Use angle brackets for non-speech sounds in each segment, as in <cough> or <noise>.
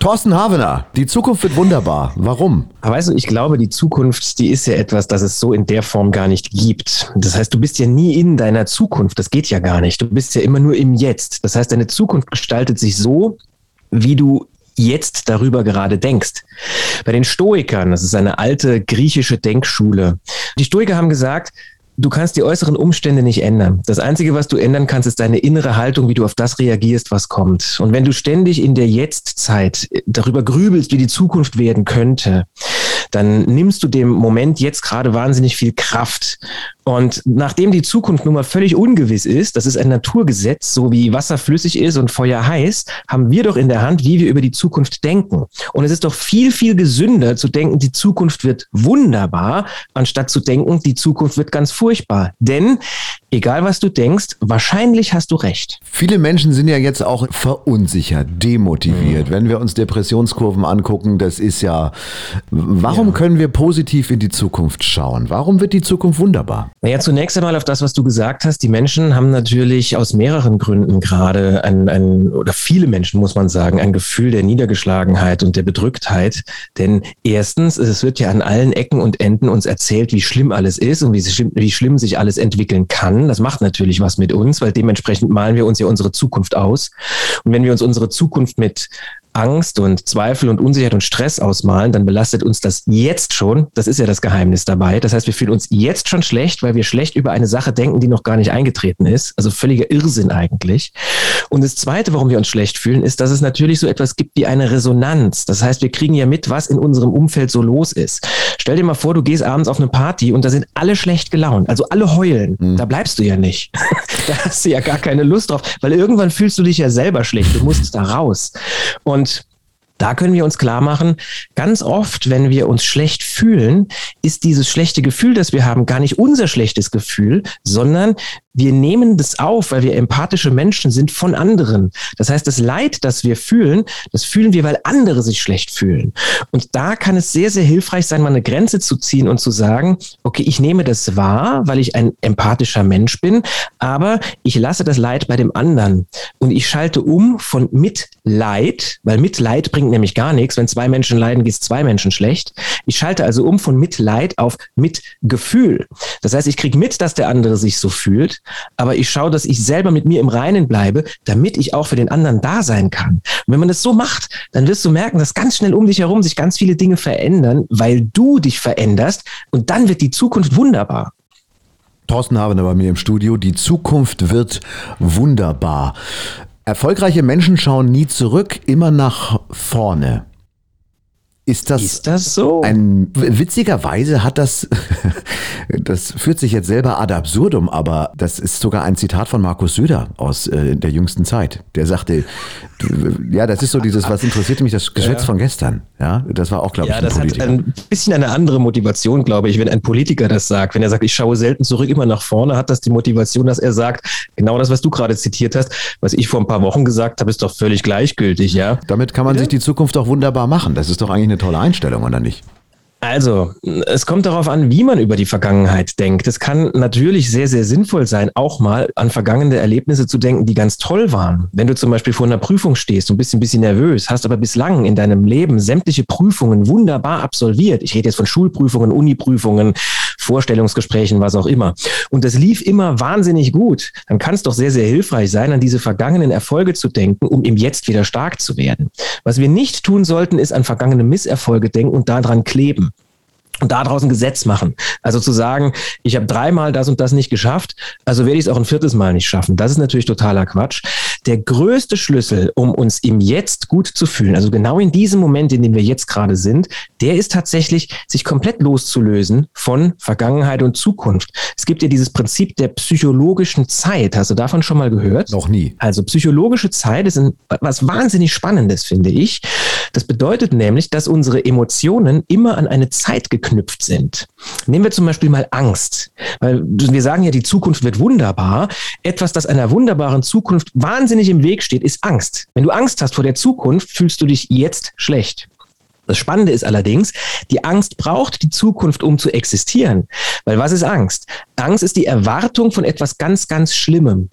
Thorsten Havener, die Zukunft wird wunderbar. Warum? Aber weißt du, ich glaube, die Zukunft, die ist ja etwas, das es so in der Form gar nicht gibt. Das heißt, du bist ja nie in deiner Zukunft. Das geht ja gar nicht. Du bist ja immer nur im Jetzt. Das heißt, deine Zukunft gestaltet sich so, wie du jetzt darüber gerade denkst. Bei den Stoikern, das ist eine alte griechische Denkschule. Die Stoiker haben gesagt, du kannst die äußeren Umstände nicht ändern. Das Einzige, was du ändern kannst, ist deine innere Haltung, wie du auf das reagierst, was kommt. Und wenn du ständig in der Jetztzeit darüber grübelst, wie die Zukunft werden könnte, dann nimmst du dem Moment jetzt gerade wahnsinnig viel Kraft. Und nachdem die Zukunft nun mal völlig ungewiss ist, das ist ein Naturgesetz, so wie Wasser flüssig ist und Feuer heiß, haben wir doch in der Hand, wie wir über die Zukunft denken. Und es ist doch viel, viel gesünder zu denken, die Zukunft wird wunderbar, anstatt zu denken, die Zukunft wird ganz furchtbar. Denn egal was du denkst, wahrscheinlich hast du recht. Viele Menschen sind ja jetzt auch verunsichert, demotiviert. Mhm. Wenn wir uns Depressionskurven angucken, das ist ja, warum ja. können wir positiv in die Zukunft schauen? Warum wird die Zukunft wunderbar? Naja, zunächst einmal auf das, was du gesagt hast. Die Menschen haben natürlich aus mehreren Gründen gerade ein, ein, oder viele Menschen, muss man sagen, ein Gefühl der Niedergeschlagenheit und der Bedrücktheit. Denn erstens, es wird ja an allen Ecken und Enden uns erzählt, wie schlimm alles ist und wie, wie schlimm sich alles entwickeln kann. Das macht natürlich was mit uns, weil dementsprechend malen wir uns ja unsere Zukunft aus. Und wenn wir uns unsere Zukunft mit Angst und Zweifel und Unsicherheit und Stress ausmalen, dann belastet uns das jetzt schon. Das ist ja das Geheimnis dabei. Das heißt, wir fühlen uns jetzt schon schlecht, weil wir schlecht über eine Sache denken, die noch gar nicht eingetreten ist. Also völliger Irrsinn eigentlich. Und das Zweite, warum wir uns schlecht fühlen, ist, dass es natürlich so etwas gibt wie eine Resonanz. Das heißt, wir kriegen ja mit, was in unserem Umfeld so los ist. Stell dir mal vor, du gehst abends auf eine Party und da sind alle schlecht gelaunt, also alle heulen. Mhm. Da bleibst du ja nicht. <laughs> da hast du ja gar keine Lust drauf, weil irgendwann fühlst du dich ja selber schlecht. Du musst da raus. Und und da können wir uns klar machen, ganz oft, wenn wir uns schlecht fühlen, ist dieses schlechte Gefühl, das wir haben, gar nicht unser schlechtes Gefühl, sondern wir nehmen das auf, weil wir empathische Menschen sind von anderen. Das heißt, das Leid, das wir fühlen, das fühlen wir, weil andere sich schlecht fühlen. Und da kann es sehr, sehr hilfreich sein, mal eine Grenze zu ziehen und zu sagen, okay, ich nehme das wahr, weil ich ein empathischer Mensch bin, aber ich lasse das Leid bei dem anderen. Und ich schalte um von Mitleid, weil Mitleid bringt nämlich gar nichts. Wenn zwei Menschen leiden, geht es zwei Menschen schlecht. Ich schalte also um von Mitleid auf Mitgefühl. Das heißt, ich kriege mit, dass der andere sich so fühlt aber ich schaue, dass ich selber mit mir im Reinen bleibe, damit ich auch für den anderen da sein kann. Und wenn man das so macht, dann wirst du merken, dass ganz schnell um dich herum sich ganz viele Dinge verändern, weil du dich veränderst und dann wird die Zukunft wunderbar. Thorsten Habener bei mir im Studio. Die Zukunft wird wunderbar. Erfolgreiche Menschen schauen nie zurück, immer nach vorne. Ist das, ist das so? Ein, witzigerweise hat das, <laughs> das führt sich jetzt selber ad absurdum, aber das ist sogar ein Zitat von Markus Söder aus äh, der jüngsten Zeit. Der sagte, ja, das ist so dieses, was interessierte mich, das Geschwätz ja. von gestern. Ja, das war auch, glaube ja, ich, ein das Politiker. hat ein bisschen eine andere Motivation, glaube ich, wenn ein Politiker das sagt. Wenn er sagt, ich schaue selten zurück, immer nach vorne, hat das die Motivation, dass er sagt, genau das, was du gerade zitiert hast, was ich vor ein paar Wochen gesagt habe, ist doch völlig gleichgültig, ja. Damit kann man ja. sich die Zukunft auch wunderbar machen. Das ist doch eigentlich eine tolle Einstellung, oder nicht? Also, es kommt darauf an, wie man über die Vergangenheit denkt. Es kann natürlich sehr, sehr sinnvoll sein, auch mal an vergangene Erlebnisse zu denken, die ganz toll waren. Wenn du zum Beispiel vor einer Prüfung stehst und bist ein bisschen nervös, hast aber bislang in deinem Leben sämtliche Prüfungen wunderbar absolviert. Ich rede jetzt von Schulprüfungen, Uniprüfungen, Vorstellungsgesprächen, was auch immer. Und das lief immer wahnsinnig gut. Dann kann es doch sehr, sehr hilfreich sein, an diese vergangenen Erfolge zu denken, um im Jetzt wieder stark zu werden. Was wir nicht tun sollten, ist an vergangene Misserfolge denken und daran kleben und da draußen Gesetz machen. Also zu sagen, ich habe dreimal das und das nicht geschafft, also werde ich es auch ein viertes Mal nicht schaffen. Das ist natürlich totaler Quatsch. Der größte Schlüssel, um uns im Jetzt gut zu fühlen, also genau in diesem Moment, in dem wir jetzt gerade sind, der ist tatsächlich, sich komplett loszulösen von Vergangenheit und Zukunft. Es gibt ja dieses Prinzip der psychologischen Zeit. Hast du davon schon mal gehört? Noch nie. Also psychologische Zeit ist ein, was wahnsinnig Spannendes, finde ich. Das bedeutet nämlich, dass unsere Emotionen immer an eine Zeit geknüpft sind. Nehmen wir zum Beispiel mal Angst, weil wir sagen ja, die Zukunft wird wunderbar. Etwas, das einer wunderbaren Zukunft wahnsinnig im Weg steht, ist Angst. Wenn du Angst hast vor der Zukunft, fühlst du dich jetzt schlecht. Das Spannende ist allerdings, die Angst braucht die Zukunft, um zu existieren. Weil was ist Angst? Angst ist die Erwartung von etwas ganz, ganz Schlimmem.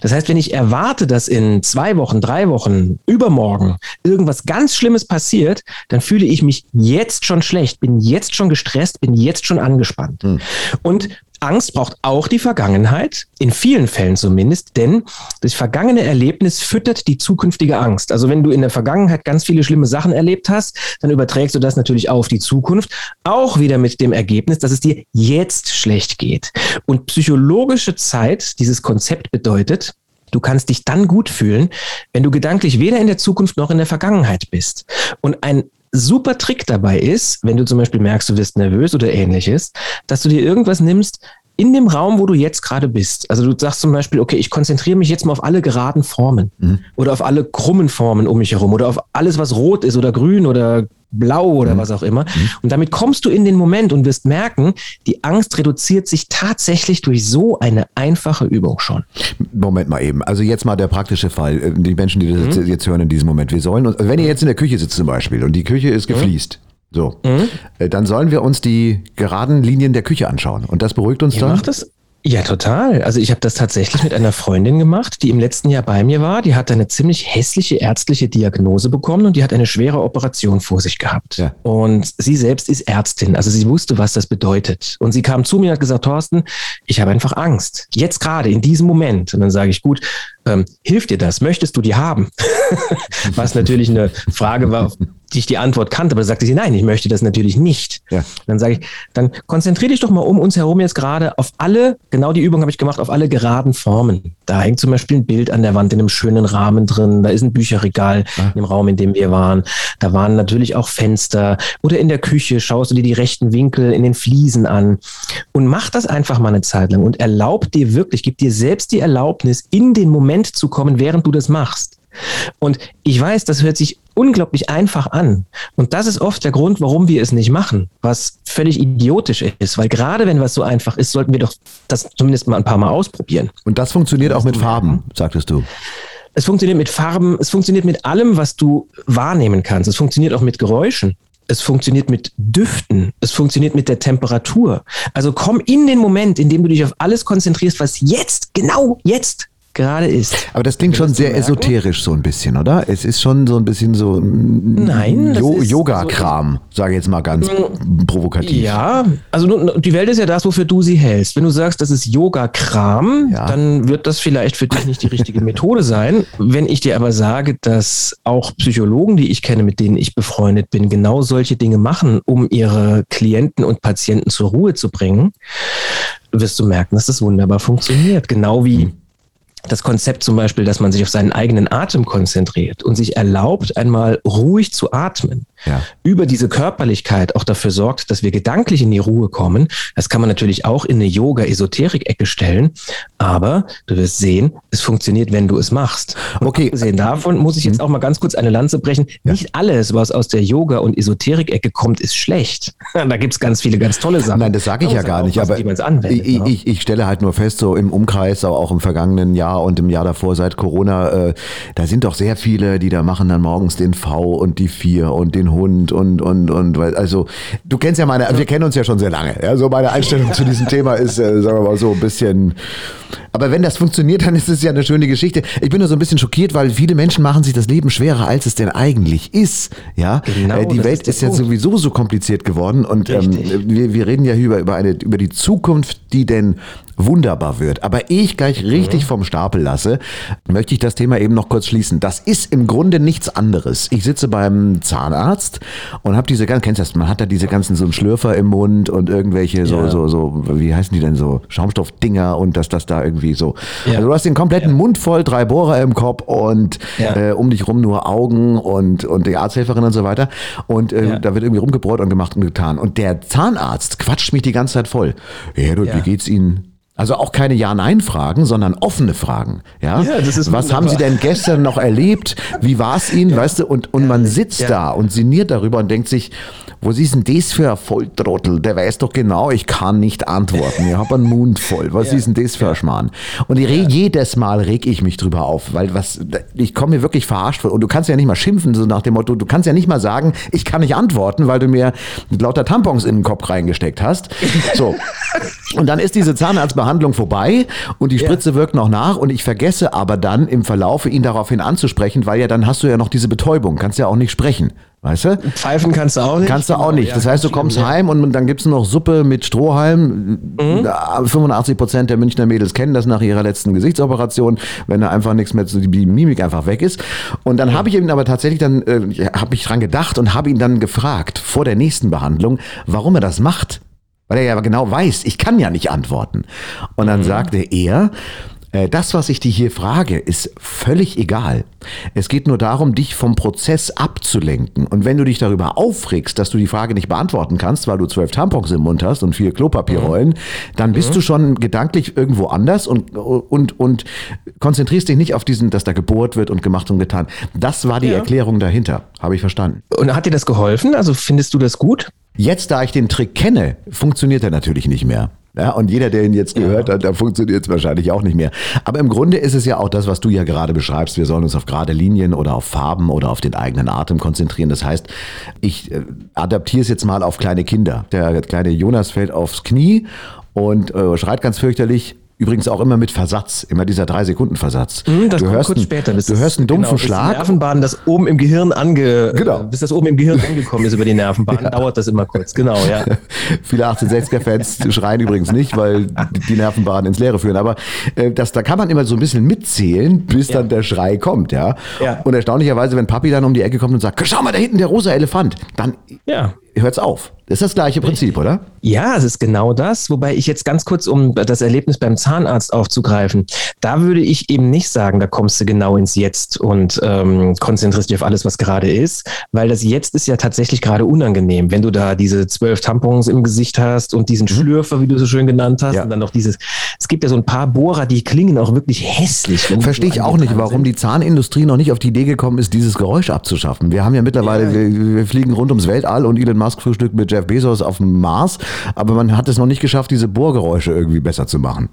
Das heißt, wenn ich erwarte, dass in zwei Wochen, drei Wochen, übermorgen irgendwas ganz Schlimmes passiert, dann fühle ich mich jetzt schon schlecht, bin jetzt schon gestresst, bin jetzt schon angespannt. Hm. Und Angst braucht auch die Vergangenheit, in vielen Fällen zumindest, denn das vergangene Erlebnis füttert die zukünftige Angst. Also wenn du in der Vergangenheit ganz viele schlimme Sachen erlebt hast, dann überträgst du das natürlich auf die Zukunft, auch wieder mit dem Ergebnis, dass es dir jetzt schlecht geht. Und psychologische Zeit, dieses Konzept bedeutet, Du kannst dich dann gut fühlen, wenn du gedanklich weder in der Zukunft noch in der Vergangenheit bist. Und ein super Trick dabei ist, wenn du zum Beispiel merkst, du wirst nervös oder ähnliches, dass du dir irgendwas nimmst, in dem Raum, wo du jetzt gerade bist. Also du sagst zum Beispiel, okay, ich konzentriere mich jetzt mal auf alle geraden Formen mhm. oder auf alle krummen Formen um mich herum oder auf alles, was rot ist oder grün oder blau oder mhm. was auch immer. Mhm. Und damit kommst du in den Moment und wirst merken, die Angst reduziert sich tatsächlich durch so eine einfache Übung schon. Moment mal eben. Also jetzt mal der praktische Fall. Äh, die Menschen, die das mhm. jetzt hören in diesem Moment. Wir sollen uns, wenn ihr jetzt in der Küche sitzt zum Beispiel und die Küche ist mhm. gefliest, so, mhm. Äh, dann sollen wir uns die geraden Linien der Küche anschauen. Und das beruhigt uns Ihr dann? Macht das, ja, total. Also ich habe das tatsächlich mit einer Freundin gemacht, die im letzten Jahr bei mir war. Die hat eine ziemlich hässliche ärztliche Diagnose bekommen und die hat eine schwere Operation vor sich gehabt. Ja. Und sie selbst ist Ärztin, also sie wusste, was das bedeutet. Und sie kam zu mir und hat gesagt, Thorsten, ich habe einfach Angst. Jetzt gerade, in diesem Moment. Und dann sage ich, gut, ähm, hilft dir das? Möchtest du die haben? <laughs> Was natürlich eine Frage war, die ich die Antwort kannte, aber da sagte sie, nein, ich möchte das natürlich nicht. Ja. Dann sage ich, dann konzentriere dich doch mal um uns herum jetzt gerade auf alle, genau die Übung habe ich gemacht, auf alle geraden Formen. Da hängt zum Beispiel ein Bild an der Wand in einem schönen Rahmen drin, da ist ein Bücherregal ja. in dem Raum, in dem wir waren. Da waren natürlich auch Fenster oder in der Küche schaust du dir die rechten Winkel in den Fliesen an und mach das einfach mal eine Zeit lang und erlaub dir wirklich, gib dir selbst die Erlaubnis, in den Moment zu kommen, während du das machst. Und ich weiß, das hört sich unglaublich einfach an. Und das ist oft der Grund, warum wir es nicht machen, was völlig idiotisch ist. Weil gerade wenn was so einfach ist, sollten wir doch das zumindest mal ein paar Mal ausprobieren. Und das funktioniert auch mit Farben, sagtest du. Es funktioniert mit Farben, es funktioniert mit allem, was du wahrnehmen kannst. Es funktioniert auch mit Geräuschen. Es funktioniert mit Düften. Es funktioniert mit der Temperatur. Also komm in den Moment, in dem du dich auf alles konzentrierst, was jetzt, genau jetzt gerade ist. Aber das klingt schon sehr esoterisch so ein bisschen, oder? Es ist schon so ein bisschen so Nein, jo Yoga-Kram, so, sage ich jetzt mal ganz mm, provokativ. Ja, also die Welt ist ja das, wofür du sie hältst. Wenn du sagst, das ist Yoga-Kram, ja. dann wird das vielleicht für dich nicht die richtige Methode sein. Wenn ich dir aber sage, dass auch Psychologen, die ich kenne, mit denen ich befreundet bin, genau solche Dinge machen, um ihre Klienten und Patienten zur Ruhe zu bringen, wirst du merken, dass das wunderbar funktioniert. Genau wie hm das Konzept zum Beispiel, dass man sich auf seinen eigenen Atem konzentriert und sich erlaubt, einmal ruhig zu atmen, ja. über diese Körperlichkeit auch dafür sorgt, dass wir gedanklich in die Ruhe kommen. Das kann man natürlich auch in eine Yoga-Esoterik-Ecke stellen, aber du wirst sehen, es funktioniert, wenn du es machst. Und okay. Abgesehen davon muss ich jetzt mhm. auch mal ganz kurz eine Lanze brechen. Ja. Nicht alles, was aus der Yoga- und Esoterik-Ecke kommt, ist schlecht. <laughs> da gibt es ganz viele ganz tolle Sachen. Nein, das sage ich ja gar nicht, aber anwendet, ich, ne? ich, ich stelle halt nur fest, so im Umkreis, auch im vergangenen Jahr und im Jahr davor seit Corona, äh, da sind doch sehr viele, die da machen dann morgens den V und die vier und den Hund und, und, und, also du kennst ja meine, wir kennen uns ja schon sehr lange. Ja, so meine Einstellung zu diesem Thema ist, äh, sagen wir mal so, ein bisschen. Aber wenn das funktioniert, dann ist es ja eine schöne Geschichte. Ich bin nur so ein bisschen schockiert, weil viele Menschen machen sich das Leben schwerer, als es denn eigentlich ist. Ja, genau, äh, die Welt ist, ist ja sowieso so kompliziert geworden und ähm, wir, wir reden ja über, über, eine, über die Zukunft, die denn wunderbar wird. Aber ich gleich richtig mhm. vom Stapel lasse, möchte ich das Thema eben noch kurz schließen. Das ist im Grunde nichts anderes. Ich sitze beim Zahnarzt und habe diese ganzen, kennst du das, man hat da diese ganzen so einen Schlürfer im Mund und irgendwelche so, ja. so, so, wie heißen die denn so, Schaumstoffdinger und dass das da irgendwie so. Ja. Also du hast den kompletten ja. Mund voll, drei Bohrer im Kopf und äh, um dich rum nur Augen und, und die Arzthelferin und so weiter. Und äh, da wird irgendwie rumgebräut und gemacht und getan. Und der Zahnarzt quatscht mich die ganze Zeit voll. Ja, du, wie geht's Ihnen? Also auch keine Ja-Nein-Fragen, sondern offene Fragen. Ja, ja das ist Was wunderbar. haben Sie denn gestern noch erlebt? Wie war es Ihnen? Ja. Weißt du, und, und ja. man sitzt da und sinniert darüber und denkt sich, wo ist denn das für ein Volltrottel? Der weiß doch genau, ich kann nicht antworten. Ich habe einen Mund voll. Was ja. ist denn das für ein Schmarrn? Und ich reg, jedes Mal reg ich mich drüber auf, weil was, ich komme mir wirklich verarscht vor. Und du kannst ja nicht mal schimpfen, so nach dem Motto, du kannst ja nicht mal sagen, ich kann nicht antworten, weil du mir lauter Tampons in den Kopf reingesteckt hast. So. Und dann ist diese Zahnarztbehandlung vorbei und die Spritze ja. wirkt noch nach und ich vergesse aber dann im Verlaufe ihn daraufhin anzusprechen, weil ja dann hast du ja noch diese Betäubung, kannst ja auch nicht sprechen. Weißt du? Pfeifen kannst du auch nicht. Kannst du auch nicht. Das heißt, du kommst ja. heim und dann gibt es noch Suppe mit Strohhalm. Mhm. 85 Prozent der Münchner Mädels kennen das nach ihrer letzten Gesichtsoperation, wenn da einfach nichts mehr, die Mimik einfach weg ist. Und dann habe ich ihn aber tatsächlich dann, äh, habe ich dran gedacht und habe ihn dann gefragt, vor der nächsten Behandlung, warum er das macht. Weil er ja genau weiß, ich kann ja nicht antworten. Und dann mhm. sagte er, das, was ich dich hier frage, ist völlig egal. Es geht nur darum, dich vom Prozess abzulenken. Und wenn du dich darüber aufregst, dass du die Frage nicht beantworten kannst, weil du zwölf Tampons im Mund hast und vier Klopapierrollen, mhm. dann bist mhm. du schon gedanklich irgendwo anders und, und, und konzentrierst dich nicht auf diesen, dass da gebohrt wird und gemacht und getan. Das war die ja. Erklärung dahinter. Habe ich verstanden. Und hat dir das geholfen? Also findest du das gut? Jetzt, da ich den Trick kenne, funktioniert er natürlich nicht mehr. Ja, und jeder, der ihn jetzt gehört ja. hat, da funktioniert es wahrscheinlich auch nicht mehr. Aber im Grunde ist es ja auch das, was du ja gerade beschreibst. Wir sollen uns auf gerade Linien oder auf Farben oder auf den eigenen Atem konzentrieren. Das heißt, ich äh, adaptiere es jetzt mal auf kleine Kinder. Der kleine Jonas fällt aufs Knie und äh, schreit ganz fürchterlich. Übrigens auch immer mit Versatz, immer dieser drei Sekunden Versatz. Mhm, das du hörst kurz später. du hörst einen dumpfen genau, Schlag. Nervenbahn, das oben im Gehirn ange, genau. bis das oben im Gehirn angekommen ist über die Nervenbahn, ja. dauert das immer kurz. Genau, ja. <laughs> Viele 1860er-Fans schreien übrigens nicht, weil die Nervenbahnen ins Leere führen. Aber äh, das, da kann man immer so ein bisschen mitzählen, bis ja. dann der Schrei kommt, ja? ja. Und erstaunlicherweise, wenn Papi dann um die Ecke kommt und sagt, schau mal da hinten der rosa Elefant, dann ja. hört's auf. Das ist das gleiche Prinzip, oder? Ja, es ist genau das. Wobei ich jetzt ganz kurz, um das Erlebnis beim Zahnarzt aufzugreifen, da würde ich eben nicht sagen, da kommst du genau ins Jetzt und ähm, konzentrierst dich auf alles, was gerade ist, weil das Jetzt ist ja tatsächlich gerade unangenehm. Wenn du da diese zwölf Tampons im Gesicht hast und diesen mhm. Schlürfer, wie du so schön genannt hast, ja. und dann noch dieses, es gibt ja so ein paar Bohrer, die klingen auch wirklich hässlich. Verstehe ich auch nicht, warum sind. die Zahnindustrie noch nicht auf die Idee gekommen ist, dieses Geräusch abzuschaffen. Wir haben ja mittlerweile, ja. Wir, wir, fliegen rund ums Weltall und Elon Musk frühstückt mit Jeff Jeff Bezos auf dem Mars, aber man hat es noch nicht geschafft, diese Bohrgeräusche irgendwie besser zu machen.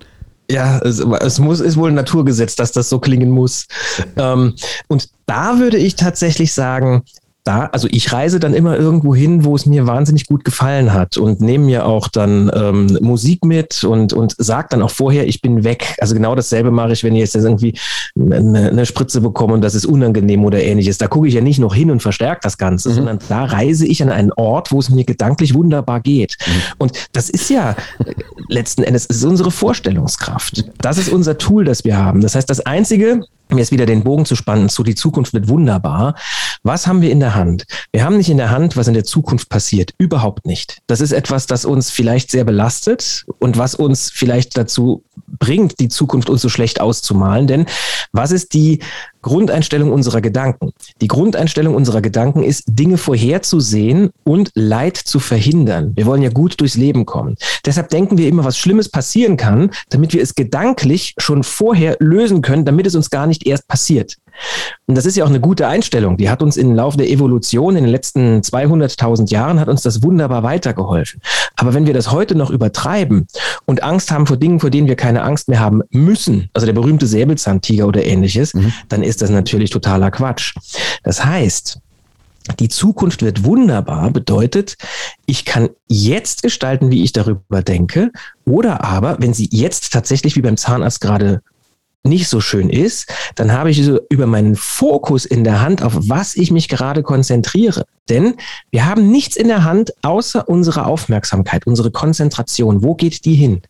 Ja, es, es muss, ist wohl ein Naturgesetz, dass das so klingen muss. ähm, und da würde ich tatsächlich sagen, da, also ich reise dann immer irgendwo hin, wo es mir wahnsinnig gut gefallen hat und nehme mir auch dann ähm, Musik mit und, und sage dann auch vorher, ich bin weg. Also genau dasselbe mache ich, wenn ich jetzt irgendwie eine, eine Spritze bekomme und das ist unangenehm oder ähnliches. Da gucke ich ja nicht noch hin und verstärke das Ganze, mhm. sondern da reise ich an einen Ort, wo es mir gedanklich wunderbar geht. Mhm. Und das ist ja letzten Endes ist unsere Vorstellungskraft. Das ist unser Tool, das wir haben. Das heißt, das Einzige, um jetzt wieder den Bogen zu spannen zu die Zukunft wird wunderbar. Was haben wir in der Hand? Wir haben nicht in der Hand, was in der Zukunft passiert. Überhaupt nicht. Das ist etwas, das uns vielleicht sehr belastet und was uns vielleicht dazu bringt, die Zukunft uns so schlecht auszumalen. Denn was ist die Grundeinstellung unserer Gedanken? Die Grundeinstellung unserer Gedanken ist, Dinge vorherzusehen und Leid zu verhindern. Wir wollen ja gut durchs Leben kommen. Deshalb denken wir immer, was Schlimmes passieren kann, damit wir es gedanklich schon vorher lösen können, damit es uns gar nicht erst passiert. Und das ist ja auch eine gute Einstellung. Die hat uns im Laufe der Evolution in den letzten 200.000 Jahren hat uns das wunderbar weitergeholfen. Aber wenn wir das heute noch übertreiben und Angst haben vor Dingen, vor denen wir keine Angst mehr haben müssen, also der berühmte Säbelzahntiger oder ähnliches, mhm. dann ist das natürlich totaler Quatsch. Das heißt, die Zukunft wird wunderbar bedeutet, ich kann jetzt gestalten, wie ich darüber denke, oder aber, wenn sie jetzt tatsächlich wie beim Zahnarzt gerade nicht so schön ist, dann habe ich so über meinen Fokus in der Hand, auf was ich mich gerade konzentriere. Denn wir haben nichts in der Hand außer unsere Aufmerksamkeit, unsere Konzentration. Wo geht die hin?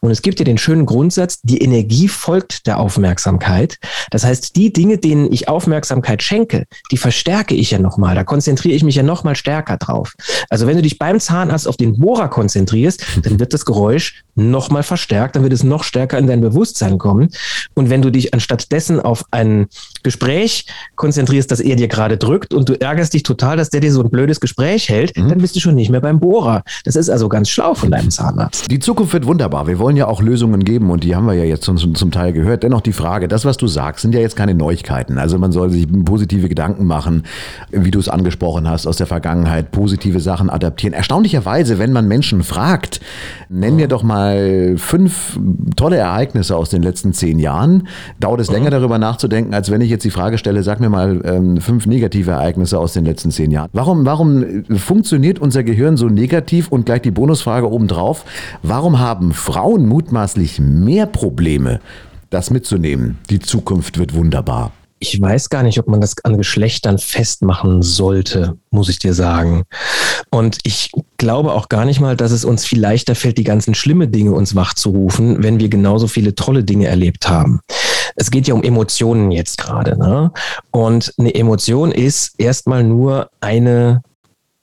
Und es gibt ja den schönen Grundsatz, die Energie folgt der Aufmerksamkeit. Das heißt, die Dinge, denen ich Aufmerksamkeit schenke, die verstärke ich ja nochmal. Da konzentriere ich mich ja nochmal stärker drauf. Also wenn du dich beim Zahnarzt auf den Bohrer konzentrierst, dann wird das Geräusch nochmal verstärkt, dann wird es noch stärker in dein Bewusstsein kommen. Und wenn du dich anstatt dessen auf ein Gespräch konzentrierst, das er dir gerade drückt und du ärgerst dich total, dass der dir so ein blödes Gespräch hält, mhm. dann bist du schon nicht mehr beim Bohrer. Das ist also ganz schlau von deinem Zahnarzt. Die Zukunft wird wunderbar. Wir wollen ja auch Lösungen geben und die haben wir ja jetzt zum, zum Teil gehört. Dennoch die Frage, das, was du sagst, sind ja jetzt keine Neuigkeiten. Also man soll sich positive Gedanken machen, wie du es angesprochen hast, aus der Vergangenheit, positive Sachen adaptieren. Erstaunlicherweise, wenn man Menschen fragt, nenn mir doch mal fünf tolle Ereignisse aus den letzten zehn Jahren, dauert es länger darüber nachzudenken, als wenn ich jetzt die Frage stelle, sag mir mal ähm, fünf negative Ereignisse aus den letzten zehn Jahren. Warum, warum funktioniert unser Gehirn so negativ und gleich die Bonusfrage obendrauf, warum haben Frauen mutmaßlich mehr Probleme, das mitzunehmen? Die Zukunft wird wunderbar ich weiß gar nicht, ob man das an Geschlechtern festmachen sollte, muss ich dir sagen. Und ich glaube auch gar nicht mal, dass es uns viel leichter fällt, die ganzen schlimme Dinge uns wachzurufen, wenn wir genauso viele tolle Dinge erlebt haben. Es geht ja um Emotionen jetzt gerade. Ne? Und eine Emotion ist erstmal nur eine,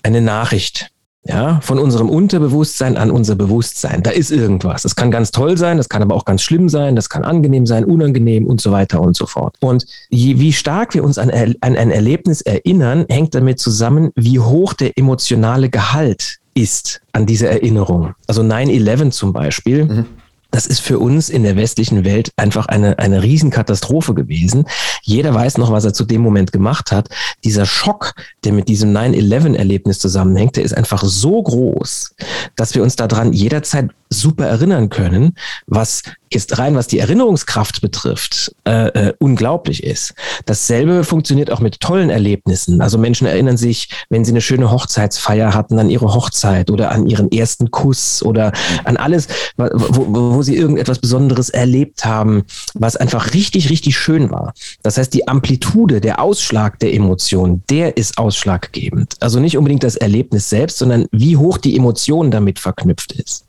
eine Nachricht ja, von unserem Unterbewusstsein an unser Bewusstsein. Da ist irgendwas. Das kann ganz toll sein, das kann aber auch ganz schlimm sein, das kann angenehm sein, unangenehm und so weiter und so fort. Und je, wie stark wir uns an, an ein Erlebnis erinnern, hängt damit zusammen, wie hoch der emotionale Gehalt ist an diese Erinnerung. Also 9-11 zum Beispiel. Mhm das ist für uns in der westlichen Welt einfach eine, eine Riesenkatastrophe gewesen. Jeder weiß noch, was er zu dem Moment gemacht hat. Dieser Schock, der mit diesem 9-11-Erlebnis zusammenhängt, der ist einfach so groß, dass wir uns daran jederzeit super erinnern können, was jetzt rein, was die Erinnerungskraft betrifft, äh, äh, unglaublich ist. Dasselbe funktioniert auch mit tollen Erlebnissen. Also Menschen erinnern sich, wenn sie eine schöne Hochzeitsfeier hatten, an ihre Hochzeit oder an ihren ersten Kuss oder an alles, wo, wo, wo sie irgendetwas Besonderes erlebt haben, was einfach richtig, richtig schön war. Das heißt, die Amplitude, der Ausschlag der Emotion, der ist ausschlaggebend. Also nicht unbedingt das Erlebnis selbst, sondern wie hoch die Emotion damit verknüpft ist.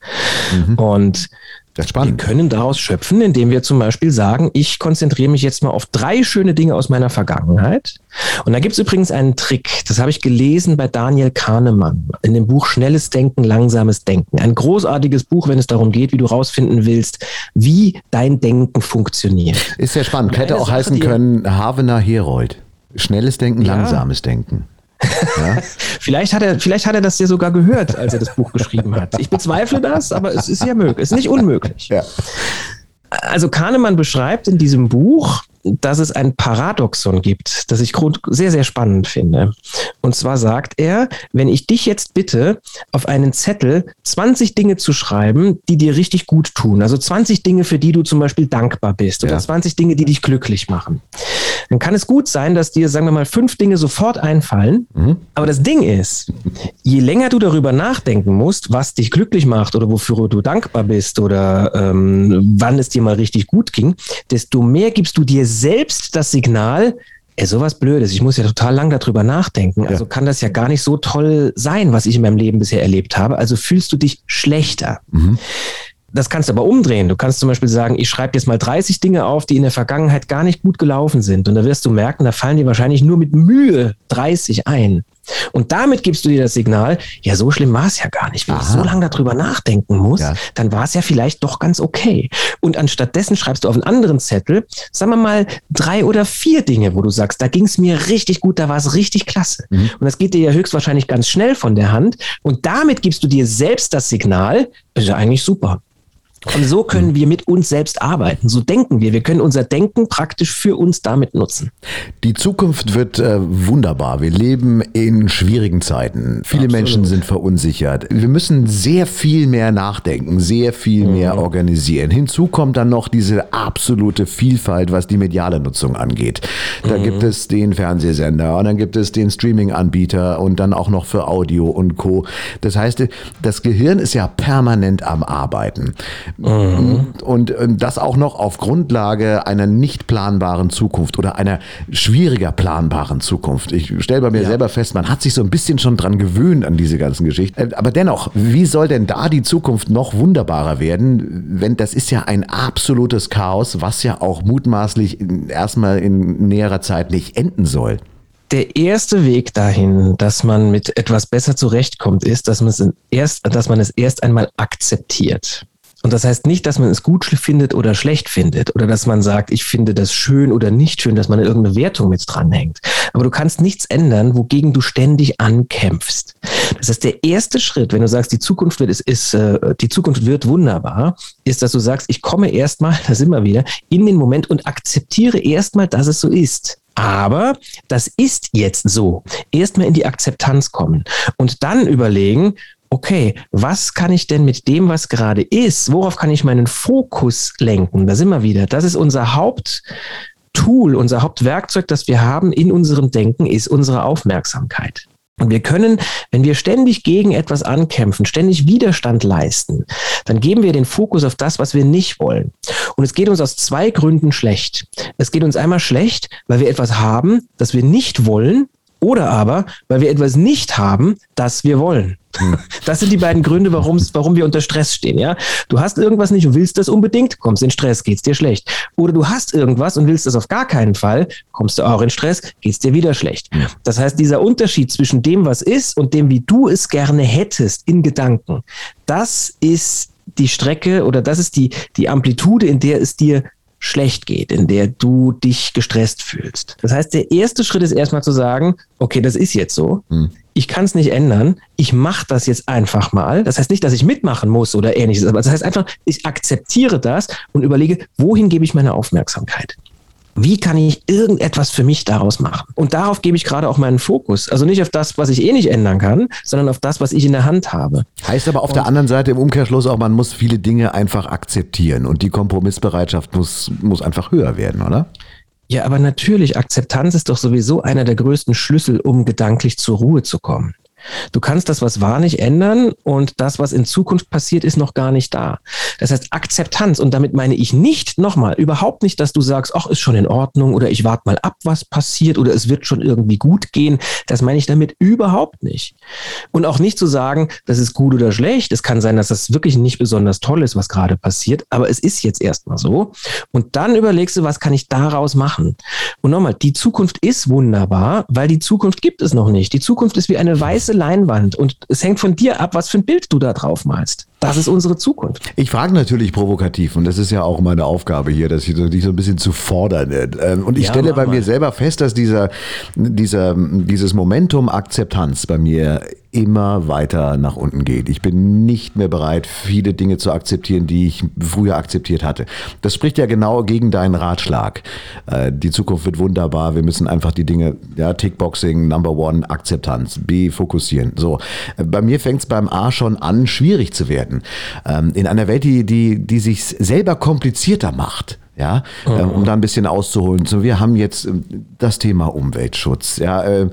Mhm. Und. Wir können daraus schöpfen, indem wir zum Beispiel sagen, ich konzentriere mich jetzt mal auf drei schöne Dinge aus meiner Vergangenheit. Und da gibt es übrigens einen Trick, das habe ich gelesen bei Daniel Kahnemann in dem Buch Schnelles Denken, Langsames Denken. Ein großartiges Buch, wenn es darum geht, wie du rausfinden willst, wie dein Denken funktioniert. Ist sehr spannend. Hätte auch Sache, heißen können Havener Herold. Schnelles Denken, ja. langsames Denken. Ja? <laughs> vielleicht, hat er, vielleicht hat er das ja sogar gehört, als er das Buch geschrieben hat. Ich bezweifle das, aber es ist ja möglich. Es ist nicht unmöglich. Ja. Also Kahnemann beschreibt in diesem Buch, dass es ein Paradoxon gibt, das ich sehr, sehr spannend finde. Und zwar sagt er, wenn ich dich jetzt bitte, auf einen Zettel 20 Dinge zu schreiben, die dir richtig gut tun, also 20 Dinge, für die du zum Beispiel dankbar bist oder ja. 20 Dinge, die dich glücklich machen, dann kann es gut sein, dass dir, sagen wir mal, fünf Dinge sofort einfallen. Mhm. Aber das Ding ist, je länger du darüber nachdenken musst, was dich glücklich macht oder wofür du dankbar bist oder ähm, wann es dir mal richtig gut ging, desto mehr gibst du dir selbst das Signal, ey, sowas Blödes, ich muss ja total lang darüber nachdenken. Also kann das ja gar nicht so toll sein, was ich in meinem Leben bisher erlebt habe. Also fühlst du dich schlechter. Mhm. Das kannst du aber umdrehen. Du kannst zum Beispiel sagen, ich schreibe jetzt mal 30 Dinge auf, die in der Vergangenheit gar nicht gut gelaufen sind. Und da wirst du merken, da fallen dir wahrscheinlich nur mit Mühe 30 ein. Und damit gibst du dir das Signal, ja, so schlimm war es ja gar nicht. Wenn Aha. ich so lange darüber nachdenken muss, ja. dann war es ja vielleicht doch ganz okay. Und anstattdessen schreibst du auf einen anderen Zettel, sagen wir mal, drei oder vier Dinge, wo du sagst, da ging es mir richtig gut, da war es richtig klasse. Mhm. Und das geht dir ja höchstwahrscheinlich ganz schnell von der Hand. Und damit gibst du dir selbst das Signal, ist ja eigentlich super. Und so können wir mit uns selbst arbeiten. So denken wir. Wir können unser Denken praktisch für uns damit nutzen. Die Zukunft wird äh, wunderbar. Wir leben in schwierigen Zeiten. Viele Absolut. Menschen sind verunsichert. Wir müssen sehr viel mehr nachdenken, sehr viel mehr mhm. organisieren. Hinzu kommt dann noch diese absolute Vielfalt, was die mediale Nutzung angeht. Da mhm. gibt es den Fernsehsender und dann gibt es den Streaming-Anbieter und dann auch noch für Audio und Co. Das heißt, das Gehirn ist ja permanent am Arbeiten. Mhm. Und das auch noch auf Grundlage einer nicht planbaren Zukunft oder einer schwieriger planbaren Zukunft. Ich stelle bei mir ja. selber fest, man hat sich so ein bisschen schon dran gewöhnt an diese ganzen Geschichten. Äh, aber dennoch, wie soll denn da die Zukunft noch wunderbarer werden, wenn das ist ja ein absolutes Chaos, was ja auch mutmaßlich erstmal in näherer Zeit nicht enden soll der erste Weg dahin, dass man mit etwas besser zurechtkommt, ist, dass man es erst, dass man es erst einmal akzeptiert. Und das heißt nicht, dass man es gut findet oder schlecht findet oder dass man sagt, ich finde das schön oder nicht schön, dass man irgendeine Wertung mit dranhängt. Aber du kannst nichts ändern, wogegen du ständig ankämpfst. Das heißt, der erste Schritt, wenn du sagst, die Zukunft wird, ist, ist äh, die Zukunft wird wunderbar, ist, dass du sagst, ich komme erstmal, <laughs> da sind wir wieder, in den Moment und akzeptiere erstmal, dass es so ist. Aber das ist jetzt so. Erstmal in die Akzeptanz kommen und dann überlegen, okay, was kann ich denn mit dem, was gerade ist, worauf kann ich meinen Fokus lenken? Da sind wir wieder. Das ist unser Haupttool, unser Hauptwerkzeug, das wir haben in unserem Denken, ist unsere Aufmerksamkeit. Und wir können, wenn wir ständig gegen etwas ankämpfen, ständig Widerstand leisten, dann geben wir den Fokus auf das, was wir nicht wollen. Und es geht uns aus zwei Gründen schlecht. Es geht uns einmal schlecht, weil wir etwas haben, das wir nicht wollen, oder aber, weil wir etwas nicht haben, das wir wollen. Hm. <laughs> Das sind die beiden Gründe, warum wir unter Stress stehen. Ja, du hast irgendwas nicht und willst das unbedingt, kommst in Stress, geht's dir schlecht. Oder du hast irgendwas und willst das auf gar keinen Fall, kommst du auch in Stress, geht's dir wieder schlecht. Das heißt, dieser Unterschied zwischen dem, was ist und dem, wie du es gerne hättest in Gedanken, das ist die Strecke oder das ist die, die Amplitude, in der es dir schlecht geht, in der du dich gestresst fühlst. Das heißt, der erste Schritt ist erstmal zu sagen, okay, das ist jetzt so. Hm. Ich kann es nicht ändern. Ich mache das jetzt einfach mal. Das heißt nicht, dass ich mitmachen muss oder ähnliches, aber das heißt einfach, ich akzeptiere das und überlege, wohin gebe ich meine Aufmerksamkeit? Wie kann ich irgendetwas für mich daraus machen? Und darauf gebe ich gerade auch meinen Fokus. Also nicht auf das, was ich eh nicht ändern kann, sondern auf das, was ich in der Hand habe. Heißt aber auf und der anderen Seite im Umkehrschluss auch, man muss viele Dinge einfach akzeptieren und die Kompromissbereitschaft muss, muss einfach höher werden, oder? Ja, aber natürlich, Akzeptanz ist doch sowieso einer der größten Schlüssel, um gedanklich zur Ruhe zu kommen. Du kannst das, was war, nicht ändern und das, was in Zukunft passiert, ist noch gar nicht da. Das heißt, Akzeptanz und damit meine ich nicht nochmal, überhaupt nicht, dass du sagst, ach, ist schon in Ordnung oder ich warte mal ab, was passiert oder es wird schon irgendwie gut gehen. Das meine ich damit überhaupt nicht. Und auch nicht zu sagen, das ist gut oder schlecht. Es kann sein, dass das wirklich nicht besonders toll ist, was gerade passiert, aber es ist jetzt erstmal so. Und dann überlegst du, was kann ich daraus machen? Und nochmal, die Zukunft ist wunderbar, weil die Zukunft gibt es noch nicht. Die Zukunft ist wie eine weiße Leinwand und es hängt von dir ab, was für ein Bild du da drauf malst. Das ist unsere Zukunft. Ich frage natürlich provokativ und das ist ja auch meine Aufgabe hier, dass ich so, dich so ein bisschen zu fordern. Ähm, und ich ja, stelle bei mir selber fest, dass dieser, dieser, dieses Momentum Akzeptanz bei mir immer weiter nach unten geht. Ich bin nicht mehr bereit, viele Dinge zu akzeptieren, die ich früher akzeptiert hatte. Das spricht ja genau gegen deinen Ratschlag. Äh, die Zukunft wird wunderbar. Wir müssen einfach die Dinge, ja, Tickboxing, Number One, Akzeptanz, B, fokussieren. So. Äh, bei mir fängt es beim A schon an, schwierig zu werden. Ähm, in einer Welt, die, die, die sich selber komplizierter macht ja, mhm. um da ein bisschen auszuholen. So, wir haben jetzt ähm, das Thema Umweltschutz. Ja, äh,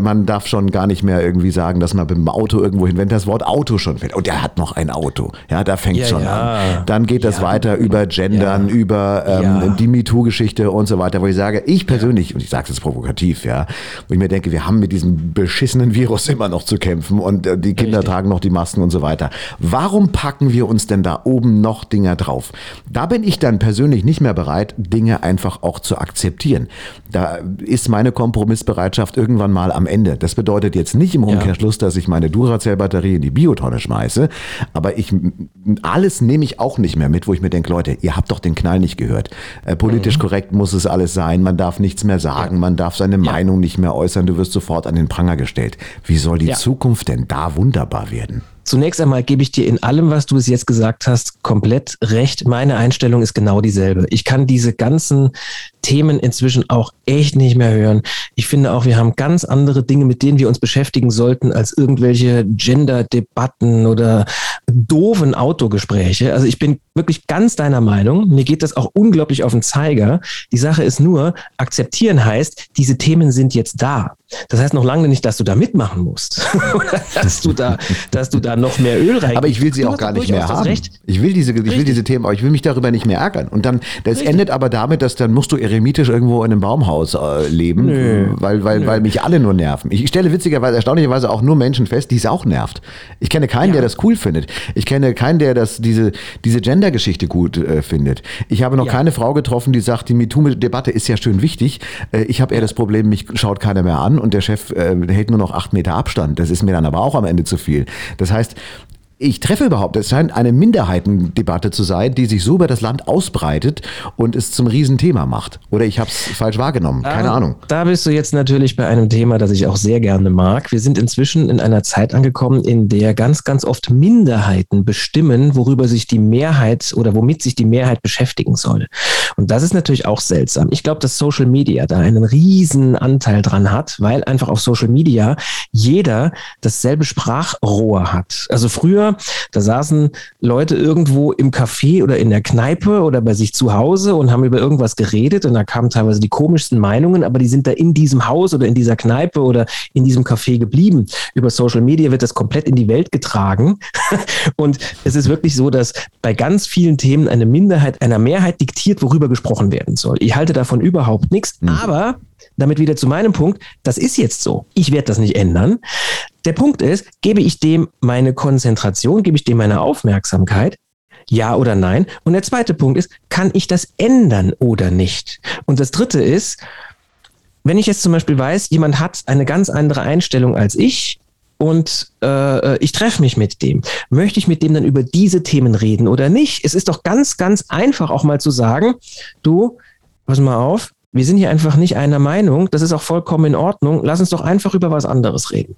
man darf schon gar nicht mehr irgendwie sagen, dass man mit dem Auto irgendwo hin, wenn das Wort Auto schon fällt. Und der hat noch ein Auto. Ja, da fängt ja, schon ja. an. Dann geht das ja, weiter über Gendern, über ähm, die MeToo-Geschichte und so weiter, wo ich sage, ich persönlich, und ich sage es provokativ, ja, wo ich mir denke, wir haben mit diesem beschissenen Virus <laughs> immer noch zu kämpfen und äh, die Kinder Richtig. tragen noch die Masken und so weiter. Warum packen wir uns denn da oben noch Dinger drauf? Da bin ich dann persönlich persönlich nicht mehr bereit, Dinge einfach auch zu akzeptieren. Da ist meine Kompromissbereitschaft irgendwann mal am Ende. Das bedeutet jetzt nicht im Umkehrschluss, dass ich meine Duracell-Batterie in die Biotonne schmeiße, aber ich, alles nehme ich auch nicht mehr mit, wo ich mir denke, Leute, ihr habt doch den Knall nicht gehört. Äh, politisch mhm. korrekt muss es alles sein, man darf nichts mehr sagen, ja. man darf seine ja. Meinung nicht mehr äußern, du wirst sofort an den Pranger gestellt. Wie soll die ja. Zukunft denn da wunderbar werden? Zunächst einmal gebe ich dir in allem, was du bis jetzt gesagt hast, komplett recht. Meine Einstellung ist genau dieselbe. Ich kann diese ganzen Themen inzwischen auch echt nicht mehr hören. Ich finde auch, wir haben ganz andere Dinge, mit denen wir uns beschäftigen sollten, als irgendwelche Gender-Debatten oder doofen Autogespräche. Also ich bin wirklich ganz deiner Meinung. Mir geht das auch unglaublich auf den Zeiger. Die Sache ist nur, akzeptieren heißt, diese Themen sind jetzt da. Das heißt noch lange nicht, dass du da mitmachen musst. <laughs> dass du da, dass du da noch mehr Öl rein. Aber ich will sie auch gar nicht mehr haben. Ich will diese, ich will diese Themen, aber ich will mich darüber nicht mehr ärgern. Und dann, das Richtig. endet aber damit, dass dann musst du eremitisch irgendwo in einem Baumhaus äh, leben, Nö. weil, weil, Nö. weil mich alle nur nerven. Ich stelle witzigerweise, erstaunlicherweise auch nur Menschen fest, die es auch nervt. Ich kenne keinen, ja. der das cool findet. Ich kenne keinen, der das, diese, diese Gender-Geschichte gut äh, findet. Ich habe noch ja. keine Frau getroffen, die sagt, die MeToo-Debatte ist ja schön wichtig. Äh, ich habe eher das Problem, mich schaut keiner mehr an und der Chef äh, hält nur noch acht Meter Abstand. Das ist mir dann aber auch am Ende zu viel. Das heißt, ich treffe überhaupt. Es scheint eine Minderheitendebatte zu sein, die sich so über das Land ausbreitet und es zum Riesenthema macht. Oder ich habe es falsch wahrgenommen. Keine da, Ahnung. Da bist du jetzt natürlich bei einem Thema, das ich auch sehr gerne mag. Wir sind inzwischen in einer Zeit angekommen, in der ganz, ganz oft Minderheiten bestimmen, worüber sich die Mehrheit oder womit sich die Mehrheit beschäftigen soll. Und das ist natürlich auch seltsam. Ich glaube, dass Social Media da einen riesen Anteil dran hat, weil einfach auf Social Media jeder dasselbe Sprachrohr hat. Also früher da saßen Leute irgendwo im Café oder in der Kneipe oder bei sich zu Hause und haben über irgendwas geredet und da kamen teilweise die komischsten Meinungen, aber die sind da in diesem Haus oder in dieser Kneipe oder in diesem Café geblieben. Über Social Media wird das komplett in die Welt getragen <laughs> und es ist wirklich so, dass bei ganz vielen Themen eine Minderheit einer Mehrheit diktiert, worüber gesprochen werden soll. Ich halte davon überhaupt nichts, mhm. aber damit wieder zu meinem Punkt, das ist jetzt so. Ich werde das nicht ändern. Der Punkt ist, gebe ich dem meine Konzentration, gebe ich dem meine Aufmerksamkeit? Ja oder nein? Und der zweite Punkt ist, kann ich das ändern oder nicht? Und das dritte ist, wenn ich jetzt zum Beispiel weiß, jemand hat eine ganz andere Einstellung als ich und äh, ich treffe mich mit dem, möchte ich mit dem dann über diese Themen reden oder nicht? Es ist doch ganz, ganz einfach auch mal zu sagen, du, pass mal auf, wir sind hier einfach nicht einer Meinung. Das ist auch vollkommen in Ordnung. Lass uns doch einfach über was anderes reden.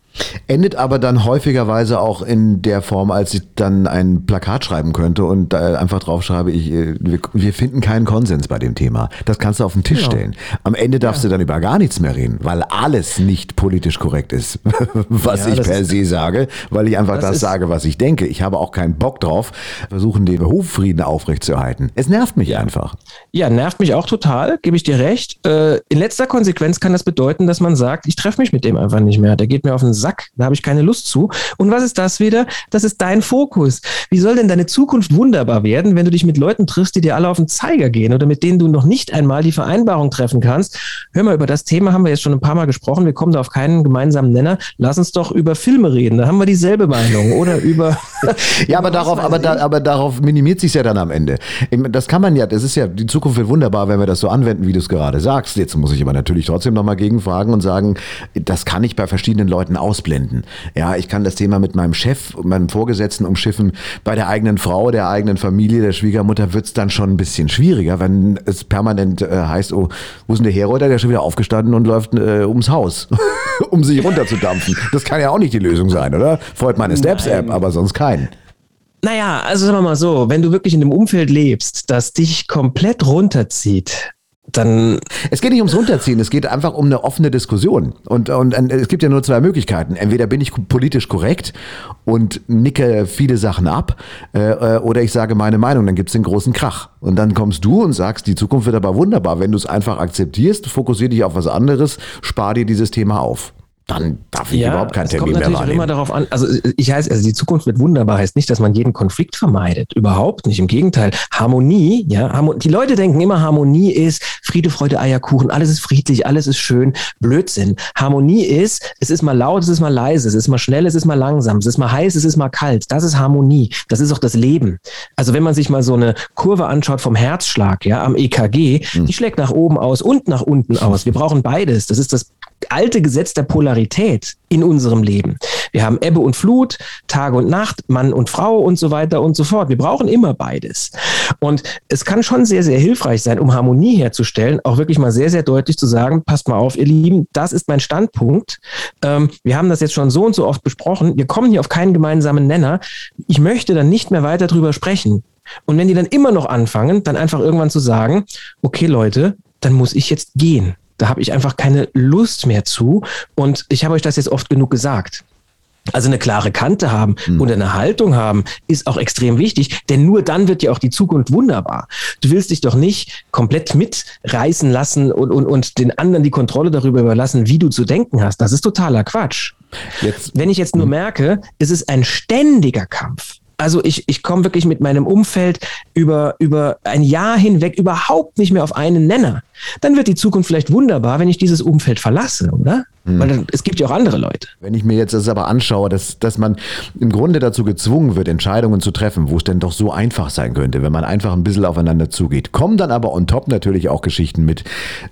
Endet aber dann häufigerweise auch in der Form, als ich dann ein Plakat schreiben könnte und da einfach drauf schreibe, ich, äh, wir, wir, finden keinen Konsens bei dem Thema. Das kannst du auf den Tisch genau. stellen. Am Ende darfst ja. du dann über gar nichts mehr reden, weil alles nicht politisch korrekt ist, <laughs> was ja, ich per se sage, weil ich einfach das, das sage, was ich denke. Ich habe auch keinen Bock drauf, versuchen den Hoffrieden aufrechtzuerhalten. Es nervt mich einfach. Ja, nervt mich auch total, gebe ich dir recht recht. Äh, in letzter Konsequenz kann das bedeuten, dass man sagt, ich treffe mich mit dem einfach nicht mehr. Der geht mir auf den Sack, da habe ich keine Lust zu. Und was ist das wieder? Das ist dein Fokus. Wie soll denn deine Zukunft wunderbar werden, wenn du dich mit Leuten triffst, die dir alle auf den Zeiger gehen oder mit denen du noch nicht einmal die Vereinbarung treffen kannst? Hör mal, über das Thema haben wir jetzt schon ein paar Mal gesprochen. Wir kommen da auf keinen gemeinsamen Nenner. Lass uns doch über Filme reden. Da haben wir dieselbe Meinung oder <laughs> über. ja, aber <laughs> darauf, aber, da, aber darauf minimiert sich ja dann am Ende. Das kann man ja, das ist ja, die Zukunft wird wunderbar, wenn wir das so anwenden, wie du es gerade gerade sagst. Jetzt muss ich aber natürlich trotzdem nochmal gegenfragen und sagen, das kann ich bei verschiedenen Leuten ausblenden. Ja, ich kann das Thema mit meinem Chef und meinem Vorgesetzten umschiffen. Bei der eigenen Frau, der eigenen Familie, der Schwiegermutter wird es dann schon ein bisschen schwieriger, wenn es permanent äh, heißt, oh, wo ist denn der Herolder? Der ist schon wieder aufgestanden und läuft äh, ums Haus, <laughs> um sich runterzudampfen. Das kann ja auch nicht die Lösung sein, oder? Freut meine Steps-App, aber sonst keinen. Naja, also sagen wir mal so, wenn du wirklich in einem Umfeld lebst, das dich komplett runterzieht, dann. Es geht nicht ums Runterziehen, es geht einfach um eine offene Diskussion. Und, und, und, es gibt ja nur zwei Möglichkeiten. Entweder bin ich politisch korrekt und nicke viele Sachen ab, äh, äh oder ich sage meine Meinung, dann gibt es den großen Krach. Und dann kommst du und sagst, die Zukunft wird aber wunderbar. Wenn du es einfach akzeptierst, fokussier dich auf was anderes, spar dir dieses Thema auf dann darf ich ja, überhaupt keinen Termin mehr wahrnehmen. Immer darauf an, also ich heißt, also die Zukunft wird wunderbar, heißt nicht, dass man jeden Konflikt vermeidet. Überhaupt nicht. Im Gegenteil. Harmonie, ja, Harmonie, die Leute denken immer, Harmonie ist Friede, Freude, Eierkuchen, alles ist friedlich, alles ist schön. Blödsinn. Harmonie ist, es ist mal laut, es ist mal leise, es ist mal schnell, es ist mal langsam, es ist mal heiß, es ist mal kalt. Das ist Harmonie. Das ist auch das Leben. Also wenn man sich mal so eine Kurve anschaut vom Herzschlag, ja, am EKG, hm. die schlägt nach oben aus und nach unten aus. Wir brauchen beides. Das ist das alte Gesetz der Polarität in unserem Leben. Wir haben Ebbe und Flut, Tage und Nacht, Mann und Frau und so weiter und so fort. Wir brauchen immer beides. Und es kann schon sehr, sehr hilfreich sein, um Harmonie herzustellen, auch wirklich mal sehr, sehr deutlich zu sagen, passt mal auf, ihr Lieben, das ist mein Standpunkt. Ähm, wir haben das jetzt schon so und so oft besprochen. Wir kommen hier auf keinen gemeinsamen Nenner. Ich möchte dann nicht mehr weiter drüber sprechen. Und wenn die dann immer noch anfangen, dann einfach irgendwann zu sagen, okay Leute, dann muss ich jetzt gehen. Da habe ich einfach keine Lust mehr zu. Und ich habe euch das jetzt oft genug gesagt. Also eine klare Kante haben mhm. und eine Haltung haben, ist auch extrem wichtig, denn nur dann wird ja auch die Zukunft wunderbar. Du willst dich doch nicht komplett mitreißen lassen und, und, und den anderen die Kontrolle darüber überlassen, wie du zu denken hast. Das ist totaler Quatsch. Jetzt, Wenn ich jetzt nur hm. merke, es ist ein ständiger Kampf also ich, ich komme wirklich mit meinem Umfeld über, über ein Jahr hinweg überhaupt nicht mehr auf einen Nenner. Dann wird die Zukunft vielleicht wunderbar, wenn ich dieses Umfeld verlasse, oder? Mhm. Weil es gibt ja auch andere Leute. Wenn ich mir jetzt das aber anschaue, dass, dass man im Grunde dazu gezwungen wird, Entscheidungen zu treffen, wo es denn doch so einfach sein könnte, wenn man einfach ein bisschen aufeinander zugeht. Kommen dann aber on top natürlich auch Geschichten mit,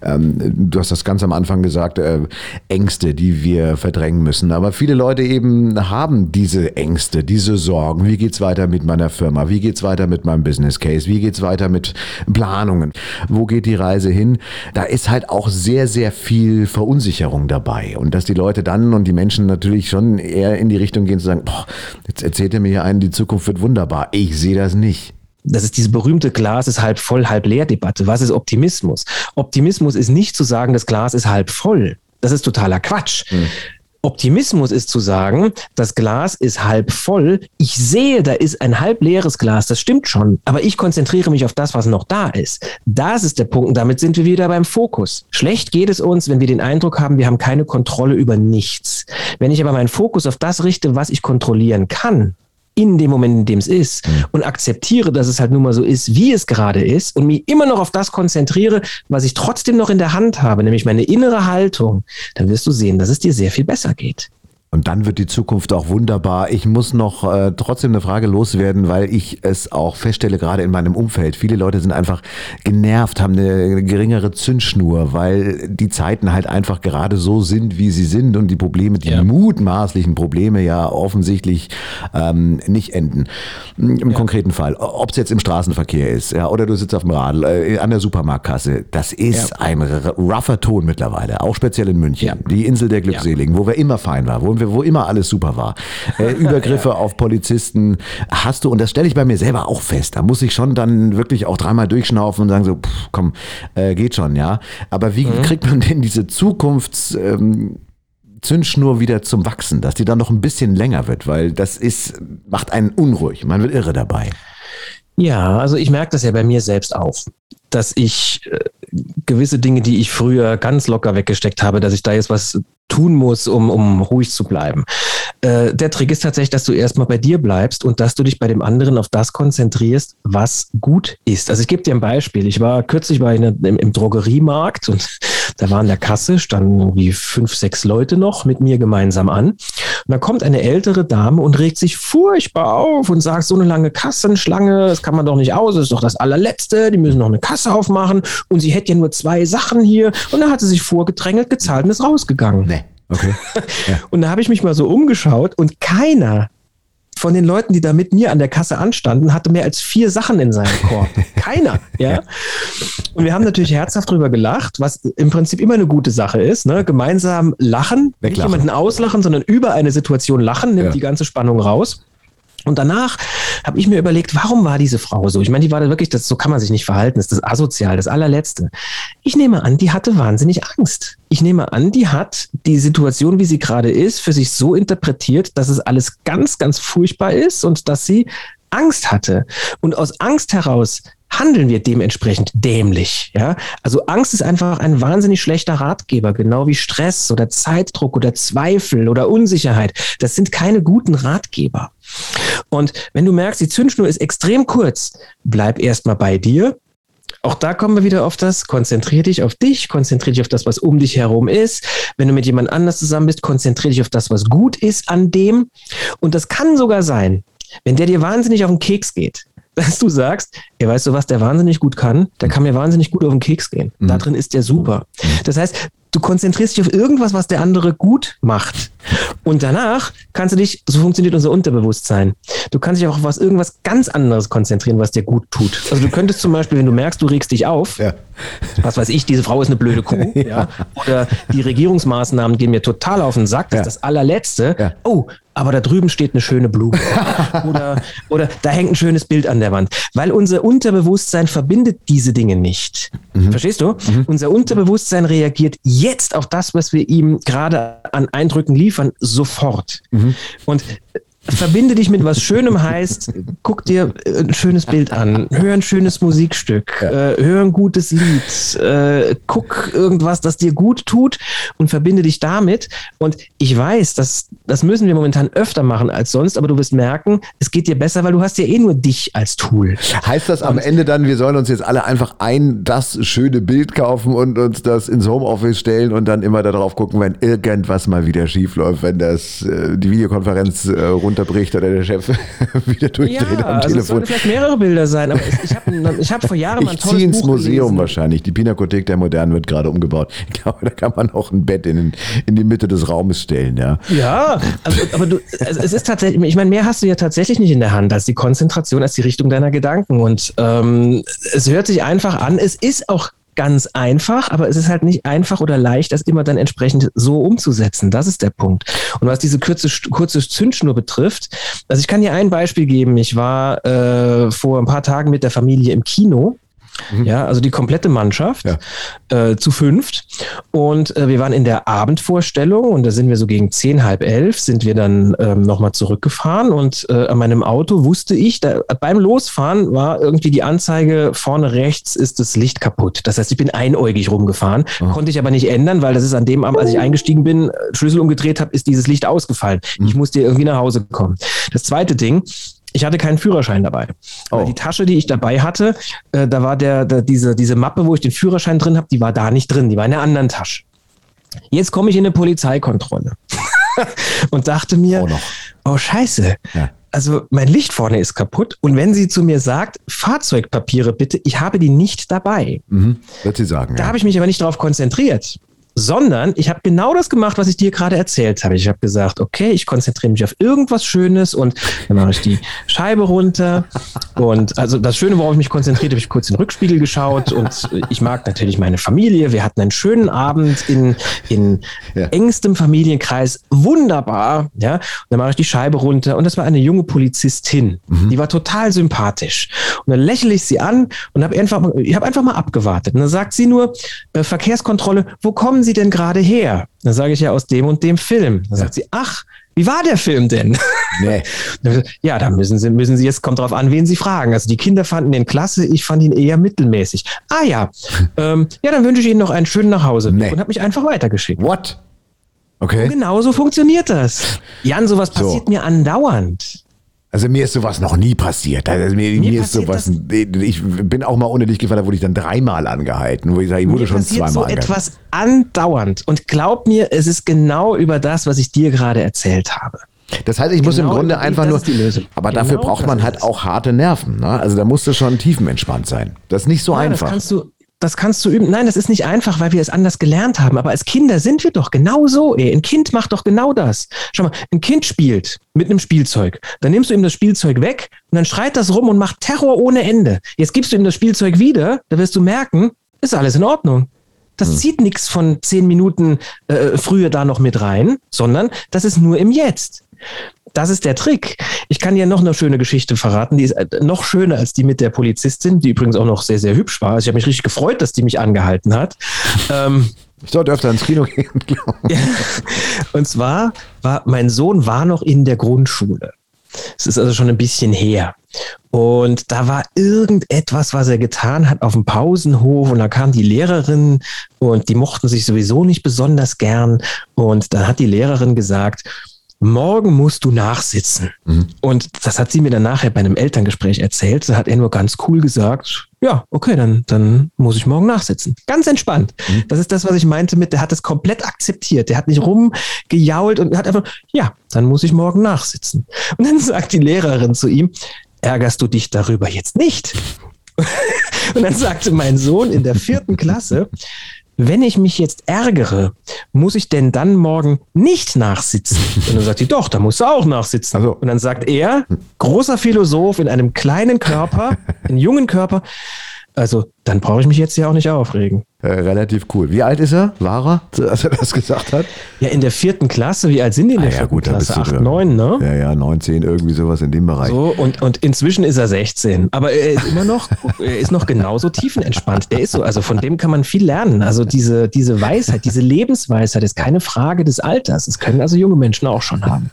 ähm, du hast das ganz am Anfang gesagt, äh, Ängste, die wir verdrängen müssen. Aber viele Leute eben haben diese Ängste, diese Sorgen. Wie geht's weiter mit meiner Firma? Wie geht's weiter mit meinem Business Case? Wie geht's weiter mit Planungen? Wo geht die Reise hin? Da ist halt auch sehr, sehr viel Verunsicherung dabei. Und dass die Leute dann und die Menschen natürlich schon eher in die Richtung gehen zu sagen, boah, jetzt erzählt er mir hier einen, die Zukunft wird wunderbar. Ich sehe das nicht. Das ist diese berühmte Glas ist halb voll, halb leer Debatte. Was ist Optimismus? Optimismus ist nicht zu sagen, das Glas ist halb voll. Das ist totaler Quatsch. Hm. Optimismus ist zu sagen, das Glas ist halb voll. Ich sehe, da ist ein halb leeres Glas. Das stimmt schon. Aber ich konzentriere mich auf das, was noch da ist. Das ist der Punkt. Und damit sind wir wieder beim Fokus. Schlecht geht es uns, wenn wir den Eindruck haben, wir haben keine Kontrolle über nichts. Wenn ich aber meinen Fokus auf das richte, was ich kontrollieren kann, in dem Moment, in dem es ist mhm. und akzeptiere, dass es halt nun mal so ist, wie es gerade ist und mich immer noch auf das konzentriere, was ich trotzdem noch in der Hand habe, nämlich meine innere Haltung, dann wirst du sehen, dass es dir sehr viel besser geht. Und dann wird die Zukunft auch wunderbar. Ich muss noch äh, trotzdem eine Frage loswerden, weil ich es auch feststelle, gerade in meinem Umfeld. Viele Leute sind einfach genervt, haben eine geringere Zündschnur, weil die Zeiten halt einfach gerade so sind, wie sie sind und die Probleme, die ja. mutmaßlichen Probleme ja offensichtlich ähm, nicht enden. Im ja. konkreten Fall, ob es jetzt im Straßenverkehr ist, ja, oder du sitzt auf dem Radl, äh, an der Supermarktkasse, das ist ja. ein rougher Ton mittlerweile, auch speziell in München. Die Insel der Glückseligen, wo wir immer fein waren, wo wir wo immer alles super war. Äh, <laughs> Übergriffe ja. auf Polizisten hast du, und das stelle ich bei mir selber auch fest. Da muss ich schon dann wirklich auch dreimal durchschnaufen und sagen so, pff, komm, äh, geht schon, ja. Aber wie mhm. kriegt man denn diese Zukunfts... Ähm, Zündschnur wieder zum Wachsen, dass die dann noch ein bisschen länger wird, weil das ist, macht einen unruhig, man wird irre dabei. Ja, also ich merke das ja bei mir selbst auch, dass ich äh, gewisse Dinge, die ich früher ganz locker weggesteckt habe, dass ich da jetzt was tun muss, um, um ruhig zu bleiben. Äh, der Trick ist tatsächlich, dass du erstmal bei dir bleibst und dass du dich bei dem anderen auf das konzentrierst, was gut ist. Also ich gebe dir ein Beispiel. Ich war kürzlich bei einem, im, im Drogeriemarkt und da waren in der Kasse, standen irgendwie fünf, sechs Leute noch mit mir gemeinsam an. Und da kommt eine ältere Dame und regt sich furchtbar auf und sagt, so eine lange Kassenschlange, das kann man doch nicht aus, das ist doch das allerletzte, die müssen noch eine Kasse aufmachen und sie hätte ja nur zwei Sachen hier. Und dann hat sie sich vorgedrängelt, gezahlt und ist rausgegangen. Nee. Okay. <laughs> Ja. Und da habe ich mich mal so umgeschaut und keiner von den Leuten, die da mit mir an der Kasse anstanden, hatte mehr als vier Sachen in seinem Korb. <laughs> Keiner, ja? Und wir haben natürlich herzhaft drüber gelacht, was im Prinzip immer eine gute Sache ist. Ne? Gemeinsam lachen, Weglachen. nicht jemanden auslachen, sondern über eine Situation lachen, nimmt ja. die ganze Spannung raus. Und danach habe ich mir überlegt, warum war diese Frau so? Ich meine, die war da wirklich, das, so kann man sich nicht verhalten, das ist das asozial, das allerletzte. Ich nehme an, die hatte wahnsinnig Angst. Ich nehme an, die hat die Situation, wie sie gerade ist, für sich so interpretiert, dass es alles ganz, ganz furchtbar ist und dass sie Angst hatte. Und aus Angst heraus handeln wir dementsprechend dämlich. Ja? Also Angst ist einfach ein wahnsinnig schlechter Ratgeber, genau wie Stress oder Zeitdruck oder Zweifel oder Unsicherheit. Das sind keine guten Ratgeber. Und wenn du merkst, die Zündschnur ist extrem kurz, bleib erstmal bei dir. Auch da kommen wir wieder auf das, konzentrier dich auf dich, konzentrier dich auf das, was um dich herum ist. Wenn du mit jemand anders zusammen bist, konzentrier dich auf das, was gut ist an dem. Und das kann sogar sein, wenn der dir wahnsinnig auf den Keks geht, dass du sagst, ey, weißt du was, der wahnsinnig gut kann, der kann mir wahnsinnig gut auf den Keks gehen. Mhm. Da drin ist der super. Mhm. Das heißt, du konzentrierst dich auf irgendwas, was der andere gut macht. Und danach kannst du dich, so funktioniert unser Unterbewusstsein. Du kannst dich auch auf was, irgendwas ganz anderes konzentrieren, was dir gut tut. Also du könntest zum Beispiel, wenn du merkst, du regst dich auf, ja. Was weiß ich, diese Frau ist eine blöde Kuh, <laughs> ja. ja. oder die Regierungsmaßnahmen gehen mir total auf den Sack, das ja. ist das allerletzte. Oh, aber da drüben steht eine schöne Blume. <laughs> oder, oder da hängt ein schönes Bild an der Wand. Weil unser Unterbewusstsein verbindet diese Dinge nicht. Mhm. Verstehst du? Mhm. Unser Unterbewusstsein reagiert jetzt auf das, was wir ihm gerade an Eindrücken liefern, sofort. Mhm. Und verbinde dich mit was Schönem heißt, guck dir ein schönes Bild an, hör ein schönes Musikstück, äh, hör ein gutes Lied, äh, guck irgendwas, das dir gut tut und verbinde dich damit. Und ich weiß, dass, das müssen wir momentan öfter machen als sonst, aber du wirst merken, es geht dir besser, weil du hast ja eh nur dich als Tool. Heißt das am Ende dann, wir sollen uns jetzt alle einfach ein, das schöne Bild kaufen und uns das ins Homeoffice stellen und dann immer darauf gucken, wenn irgendwas mal wieder schief läuft, wenn das äh, die Videokonferenz äh, runterbricht oder der Chef <laughs> wieder durchdreht ja, am also Telefon. Es sollen vielleicht mehrere Bilder sein, aber ich habe ich hab vor Jahren mal ein Ich tolles ins Buch Museum gelesen. wahrscheinlich. Die Pinakothek der Modernen wird gerade umgebaut. Ich glaube, da kann man auch ein Bett in, in die Mitte des Raumes stellen, ja. Ja, also, aber du, also es ist tatsächlich, ich meine, mehr hast du ja tatsächlich nicht in der Hand als die Konzentration, als die Richtung deiner Gedanken. Und ähm, es hört sich einfach an. Es ist auch ganz einfach, aber es ist halt nicht einfach oder leicht, das immer dann entsprechend so umzusetzen. Das ist der Punkt. Und was diese kurze, kurze Zündschnur betrifft, also ich kann dir ein Beispiel geben. Ich war äh, vor ein paar Tagen mit der Familie im Kino. Ja, also die komplette Mannschaft Ja. äh, zu fünft. Und äh, wir waren in der Abendvorstellung und da sind wir so gegen zehn, halb elf, sind wir dann ähm, nochmal zurückgefahren und äh, an meinem Auto wusste ich, da, beim Losfahren war irgendwie die Anzeige, vorne rechts ist das Licht kaputt. Das heißt, ich bin einäugig rumgefahren, konnte ich aber nicht ändern, weil das ist an dem Abend, als ich eingestiegen bin, äh, Schlüssel umgedreht habe, ist dieses Licht ausgefallen. Ich musste irgendwie nach Hause kommen. Das zweite Ding, ich hatte keinen Führerschein dabei. Oh. Die Tasche, die ich dabei hatte, äh, da war der, der diese, diese Mappe, wo ich den Führerschein drin habe, die war da nicht drin, die war in einer anderen Tasche. Jetzt komme ich in eine Polizeikontrolle <laughs> und dachte mir, noch. oh scheiße, Ja. also mein Licht vorne ist kaputt und wenn sie zu mir sagt, Fahrzeugpapiere bitte, ich habe die nicht dabei. Mhm. Wird sie sagen. Da ja. habe ich mich aber nicht darauf konzentriert, sondern ich habe genau das gemacht, was ich dir gerade erzählt habe. Ich habe gesagt, okay, ich konzentriere mich auf irgendwas Schönes und dann mache ich die Scheibe runter. Und also das Schöne, worauf ich mich konzentriert habe, ich kurz in den Rückspiegel geschaut und ich mag natürlich meine Familie. Wir hatten einen schönen Abend in, in Ja. engstem Familienkreis. Wunderbar. Ja, und dann mache ich die Scheibe runter und das war eine junge Polizistin. Die war total sympathisch. Und dann lächle ich sie an und habe einfach, mal- ich habe einfach mal abgewartet. Und dann sagt sie nur, äh, Verkehrskontrolle, wo kommen Sie denn gerade her? Dann sage ich ja aus dem und dem Film. Dann sagt sie, ach, wie war der Film denn? <laughs> Nee. Ja, da müssen Sie, müssen Sie jetzt, kommt drauf an, wen Sie fragen. Also die Kinder fanden den klasse, ich fand ihn eher mittelmäßig. Ah ja, <laughs> ähm, ja, dann wünsche ich Ihnen noch einen schönen Nachhause Nee. und habe mich einfach weitergeschickt. What? Okay. Genau so funktioniert das. Jan, sowas So. passiert mir andauernd. Also mir ist sowas noch nie passiert. Also mir, mir, ist sowas. Ich bin auch mal ohne dich gefahren, da wurde ich dann dreimal angehalten, wo ich sage, ich wurde Mir schon zweimal so angehalten. etwas andauernd. Und glaub mir, es ist genau über das, was ich dir gerade erzählt habe. Das heißt, ich muss Genau im Grunde die- einfach nur. ist die Lösung. Aber Genau dafür braucht man halt auch harte Nerven. Ne? Also da musst du schon tiefenentspannt sein. Das ist nicht so Ja, einfach. Das kannst du, das kannst du üben. Nein, das ist nicht einfach, weil wir es anders gelernt haben. Aber als Kinder sind wir doch genau so. Ey. Ein Kind macht doch genau das. Schau mal, ein Kind spielt mit einem Spielzeug. Dann nimmst du ihm das Spielzeug weg und dann schreit das rum und macht Terror ohne Ende. Jetzt gibst du ihm das Spielzeug wieder, da wirst du merken, ist alles in Ordnung. Das zieht nichts von zehn Minuten äh, früher da noch mit rein, sondern das ist nur im Jetzt. Das ist der Trick. Ich kann dir noch eine schöne Geschichte verraten. Die ist äh, noch schöner als die mit der Polizistin, die übrigens auch noch sehr, sehr hübsch war. Also ich habe mich richtig gefreut, dass die mich angehalten hat. ähm, Ich sollte öfter ins Kino gehen. <laughs> glaube ich. und zwar war mein Sohn war noch in der Grundschule. Es ist also schon ein bisschen her. Und da war irgendetwas, was er getan hat auf dem Pausenhof und da kam die Lehrerin und die mochten sich sowieso nicht besonders gern. Und dann hat die Lehrerin gesagt, morgen musst du nachsitzen. Und das hat sie mir dann nachher bei einem Elterngespräch erzählt. Da hat er nur ganz cool gesagt, ja, okay, dann, dann muss ich morgen nachsitzen. Ganz entspannt. Das ist das, was ich meinte mit, der hat es komplett akzeptiert. Der hat nicht rumgejault und hat einfach, ja, dann muss ich morgen nachsitzen. Und dann sagt die Lehrerin zu ihm, ärgerst du dich darüber jetzt nicht? <laughs> Und dann sagte mein Sohn in der vierten Klasse, wenn ich mich jetzt ärgere, muss ich denn dann morgen nicht nachsitzen? Und dann sagt die, doch, da musst du auch nachsitzen. Ach so. Und dann sagt er, großer Philosoph in einem kleinen Körper, in jungen Körper, also dann brauche ich mich jetzt ja auch nicht aufregen. Äh, relativ cool. Wie alt ist er? War er, als er das gesagt hat? Ja, in der vierten Klasse, wie alt sind die in der Ah ja, vierten gut, Klasse? Acht, neun, ne? Ja, ja, 19, irgendwie sowas in dem Bereich. So, und, und inzwischen ist er 16. Aber er ist immer noch, er ist noch genauso tiefenentspannt. Der ist so, also von dem kann man viel lernen. Also diese, diese Weisheit, diese Lebensweisheit ist keine Frage des Alters. Das können also junge Menschen auch schon haben.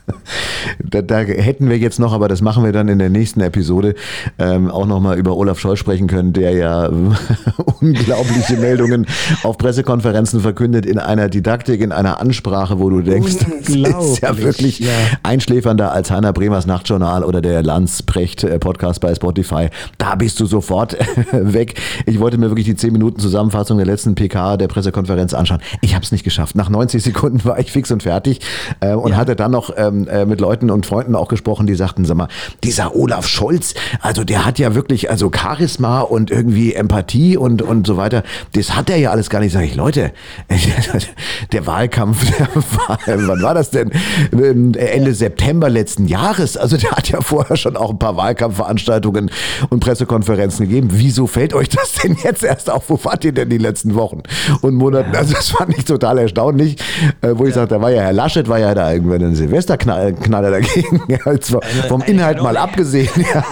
da, da, hätten wir jetzt noch, aber das machen wir dann in der nächsten Episode, ähm, auch nochmal über Olaf Scholz sprechen können, der ja <laughs> unglaubliche Meldungen <laughs> auf Pressekonferenzen verkündet in einer Didaktik, in einer Ansprache, wo du denkst, <laughs> das ist ja wirklich ja. einschläfernder als Heiner Bremers Nachtjournal oder der Landsprecht äh, Podcast bei Spotify. Da bist du sofort <laughs> weg. Ich wollte mir wirklich die 10 Minuten Zusammenfassung der letzten PK der Pressekonferenz anschauen. Ich habe es nicht geschafft. Nach 90 Sekunden war ich fix und fertig äh, und ja. hatte dann noch ähm, äh, mit Leuten und Freunden auch gesprochen, die sagten, sag mal, dieser Olaf Scholz, also der hat ja wirklich also Charisma und irgendwie Empathie und, und so weiter. Das hat er ja alles gar nicht. Sag ich, Leute, <laughs> der Wahlkampf, <laughs> der war, wann war das denn? Ende September letzten Jahres. Also der hat ja vorher schon auch ein paar Wahlkampfveranstaltungen und Pressekonferenzen gegeben. Wieso fällt euch das denn jetzt erst auf? Wo wart ihr denn die letzten Wochen und Monaten? Also das fand ich total erstaunlich, äh, wo ich ja. sagte, da war ja Herr Laschet, war ja da irgendwann ein Silvesterknaller dagegen. <laughs> Also vom Inhalt mal abgesehen. Ja,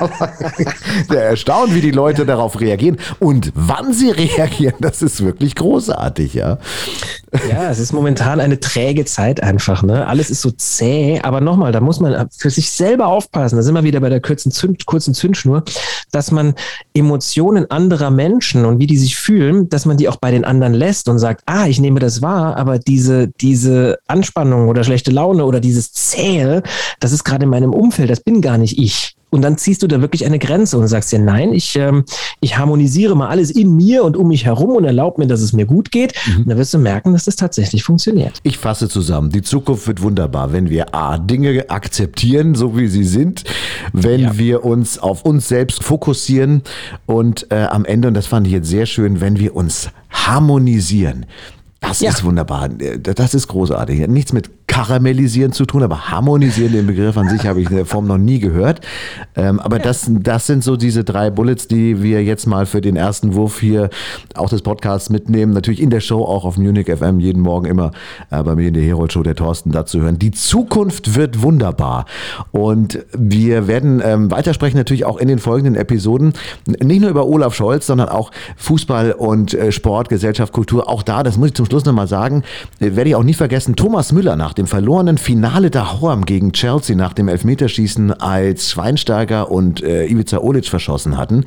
der erstaunt, wie die Leute darauf reagieren und wann sie reagieren. Das ist wirklich großartig, ja. Ja, es ist momentan eine träge Zeit einfach. Ne? Alles ist so zäh. Aber nochmal, da muss man für sich selber aufpassen. Da sind wir wieder bei der kurzen, Zünd, kurzen Zündschnur, dass man Emotionen anderer Menschen und wie die sich fühlen, dass man die auch bei den anderen lässt und sagt, ah, ich nehme das wahr, aber diese, diese Anspannung oder schlechte Laune oder dieses Zähe, das ist gerade in meinem Umfeld, das bin gar nicht ich. Und dann ziehst du da wirklich eine Grenze und sagst dir, nein, ich, ähm, ich harmonisiere mal alles in mir und um mich herum und erlaube mir, dass es mir gut geht. Mhm. Und dann wirst du merken, dass das tatsächlich funktioniert. Ich fasse zusammen. Die Zukunft wird wunderbar, wenn wir A, Dinge akzeptieren, so wie sie sind, wenn ja. wir uns auf uns selbst fokussieren und äh, am Ende, und das fand ich jetzt sehr schön, wenn wir uns harmonisieren. Das ja. ist wunderbar. Das ist großartig. Nichts mit karamellisieren zu tun, aber harmonisieren, den Begriff an sich habe ich in der Form noch nie gehört. Ähm, aber ja. das, das sind so diese drei Bullets, die wir jetzt mal für den ersten Wurf hier auch des Podcasts mitnehmen. Natürlich in der Show auch auf Munich FM jeden Morgen immer äh, bei mir in der Herold Show der Thorsten dazu hören. Die Zukunft wird wunderbar. Und wir werden ähm, weitersprechen natürlich auch in den folgenden Episoden. Nicht nur über Olaf Scholz, sondern auch Fußball und äh, Sport, Gesellschaft, Kultur. Auch da, das muss ich zum Schluss nochmal sagen, äh, werde ich auch nie vergessen, Thomas Müller nach dem dem verlorenen Finale der Horm gegen Chelsea nach dem Elfmeterschießen, als Schweinsteiger und äh, Ivica Olic verschossen hatten.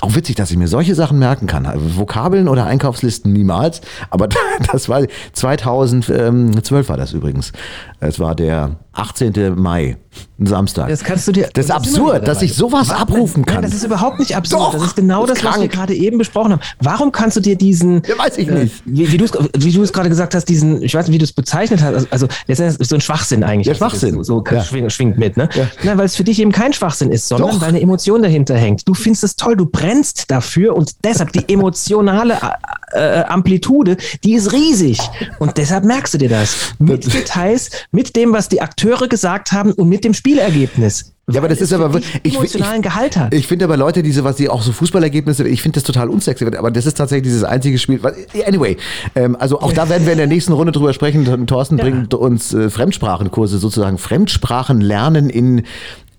Auch witzig, dass ich mir solche Sachen merken kann. Vokabeln oder Einkaufslisten niemals, aber <laughs> das war 2012 war das übrigens. Es war der 18. Mai, ein Samstag. Das kannst du dir. Das ist absurd, dass ich sowas Was? abrufen kann. Nein, das ist überhaupt nicht absurd. Doch, das ist genau das, krank. was wir gerade eben besprochen haben. Warum kannst du dir diesen. Ja, weiß ich äh, nicht. Wie, wie du es wie du es gerade gesagt hast, diesen, ich weiß nicht, wie du es bezeichnet hast. Also, also letztendlich so ein Schwachsinn eigentlich. Der Schwachsinn. So, so ja. schwingt, schwingt, mit, ne? Ja. Nein, weil es für dich eben kein Schwachsinn ist, sondern Doch. weil eine Emotion dahinter hängt. Du findest es toll, du brennst dafür und deshalb die emotionale äh, äh, Amplitude, die ist riesig. Und deshalb merkst du dir das. Mit Details, mit dem, was die Akteure gesagt haben und mit dem Spielergebnis. Ja, aber das ist aber ich, emotionalen ich, Gehalt hat. Ich finde aber Leute, diese was die auch so Fußballergebnisse, ich finde das total unsexy, aber das ist tatsächlich dieses einzige Spiel. Anyway, ähm, also auch da werden wir in der nächsten Runde drüber sprechen. Thorsten ja. bringt uns äh, Fremdsprachenkurse sozusagen Fremdsprachen lernen in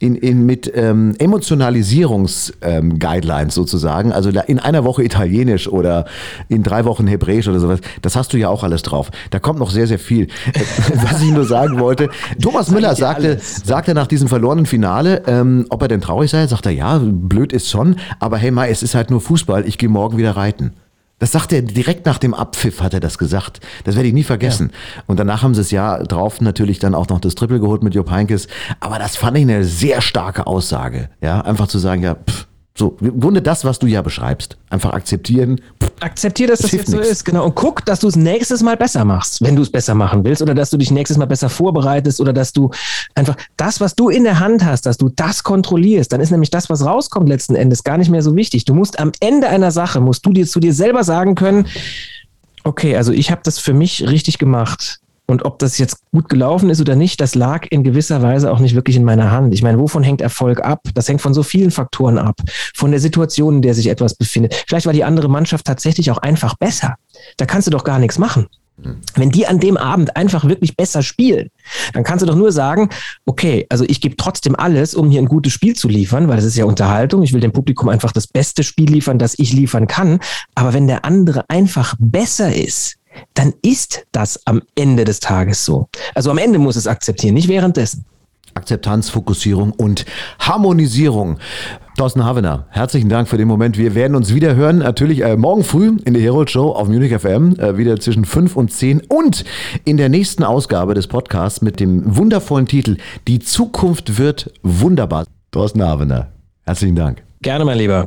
in, in, mit ähm, Emotionalisierungs-Guidelines ähm, sozusagen, also in einer Woche Italienisch oder in drei Wochen Hebräisch oder sowas, das hast du ja auch alles drauf. Da kommt noch sehr, sehr viel. <laughs> Was ich nur sagen wollte, Thomas Müller sagte, sagte nach diesem verlorenen Finale, ähm, ob er denn traurig sei, sagt er, ja, blöd ist schon, aber hey Mai, es ist halt nur Fußball, ich gehe morgen wieder reiten. Das sagt er direkt nach dem Abpfiff, hat er das gesagt. Das werde ich nie vergessen. Ja. Und danach haben sie es ja drauf natürlich dann auch noch das Triple geholt mit Jupp Heynckes. Aber das fand ich eine sehr starke Aussage. Ja, einfach zu sagen, ja, pff, so, im Grunde das, was du ja beschreibst. Einfach akzeptieren. Akzeptier, dass das, das jetzt so ist, genau. Und guck, dass du es nächstes Mal besser machst, wenn du es besser machen willst, oder dass du dich nächstes Mal besser vorbereitest, oder dass du einfach das, was du in der Hand hast, dass du das kontrollierst. Dann ist nämlich das, was rauskommt letzten Endes, gar nicht mehr so wichtig. Du musst am Ende einer Sache, musst du dir zu dir selber sagen können, okay, also ich habe das für mich richtig gemacht. Und ob das jetzt gut gelaufen ist oder nicht, das lag in gewisser Weise auch nicht wirklich in meiner Hand. Ich meine, wovon hängt Erfolg ab? Das hängt von so vielen Faktoren ab. Von der Situation, in der sich etwas befindet. Vielleicht war die andere Mannschaft tatsächlich auch einfach besser. Da kannst du doch gar nichts machen. Wenn die an dem Abend einfach wirklich besser spielen, dann kannst du doch nur sagen, okay, also ich gebe trotzdem alles, um hier ein gutes Spiel zu liefern, weil das ist ja Unterhaltung. Ich will dem Publikum einfach das beste Spiel liefern, das ich liefern kann. Aber wenn der andere einfach besser ist, dann ist das am Ende des Tages so. Also am Ende muss es akzeptieren, nicht währenddessen. Akzeptanz, Fokussierung und Harmonisierung. Thorsten Havener, herzlichen Dank für den Moment. Wir werden uns wieder hören, natürlich äh, morgen früh in der Herold Show auf Munich FM, äh, wieder zwischen 5 und 10 und in der nächsten Ausgabe des Podcasts mit dem wundervollen Titel Die Zukunft wird wunderbar. Thorsten Havener, herzlichen Dank. Gerne, mein Lieber.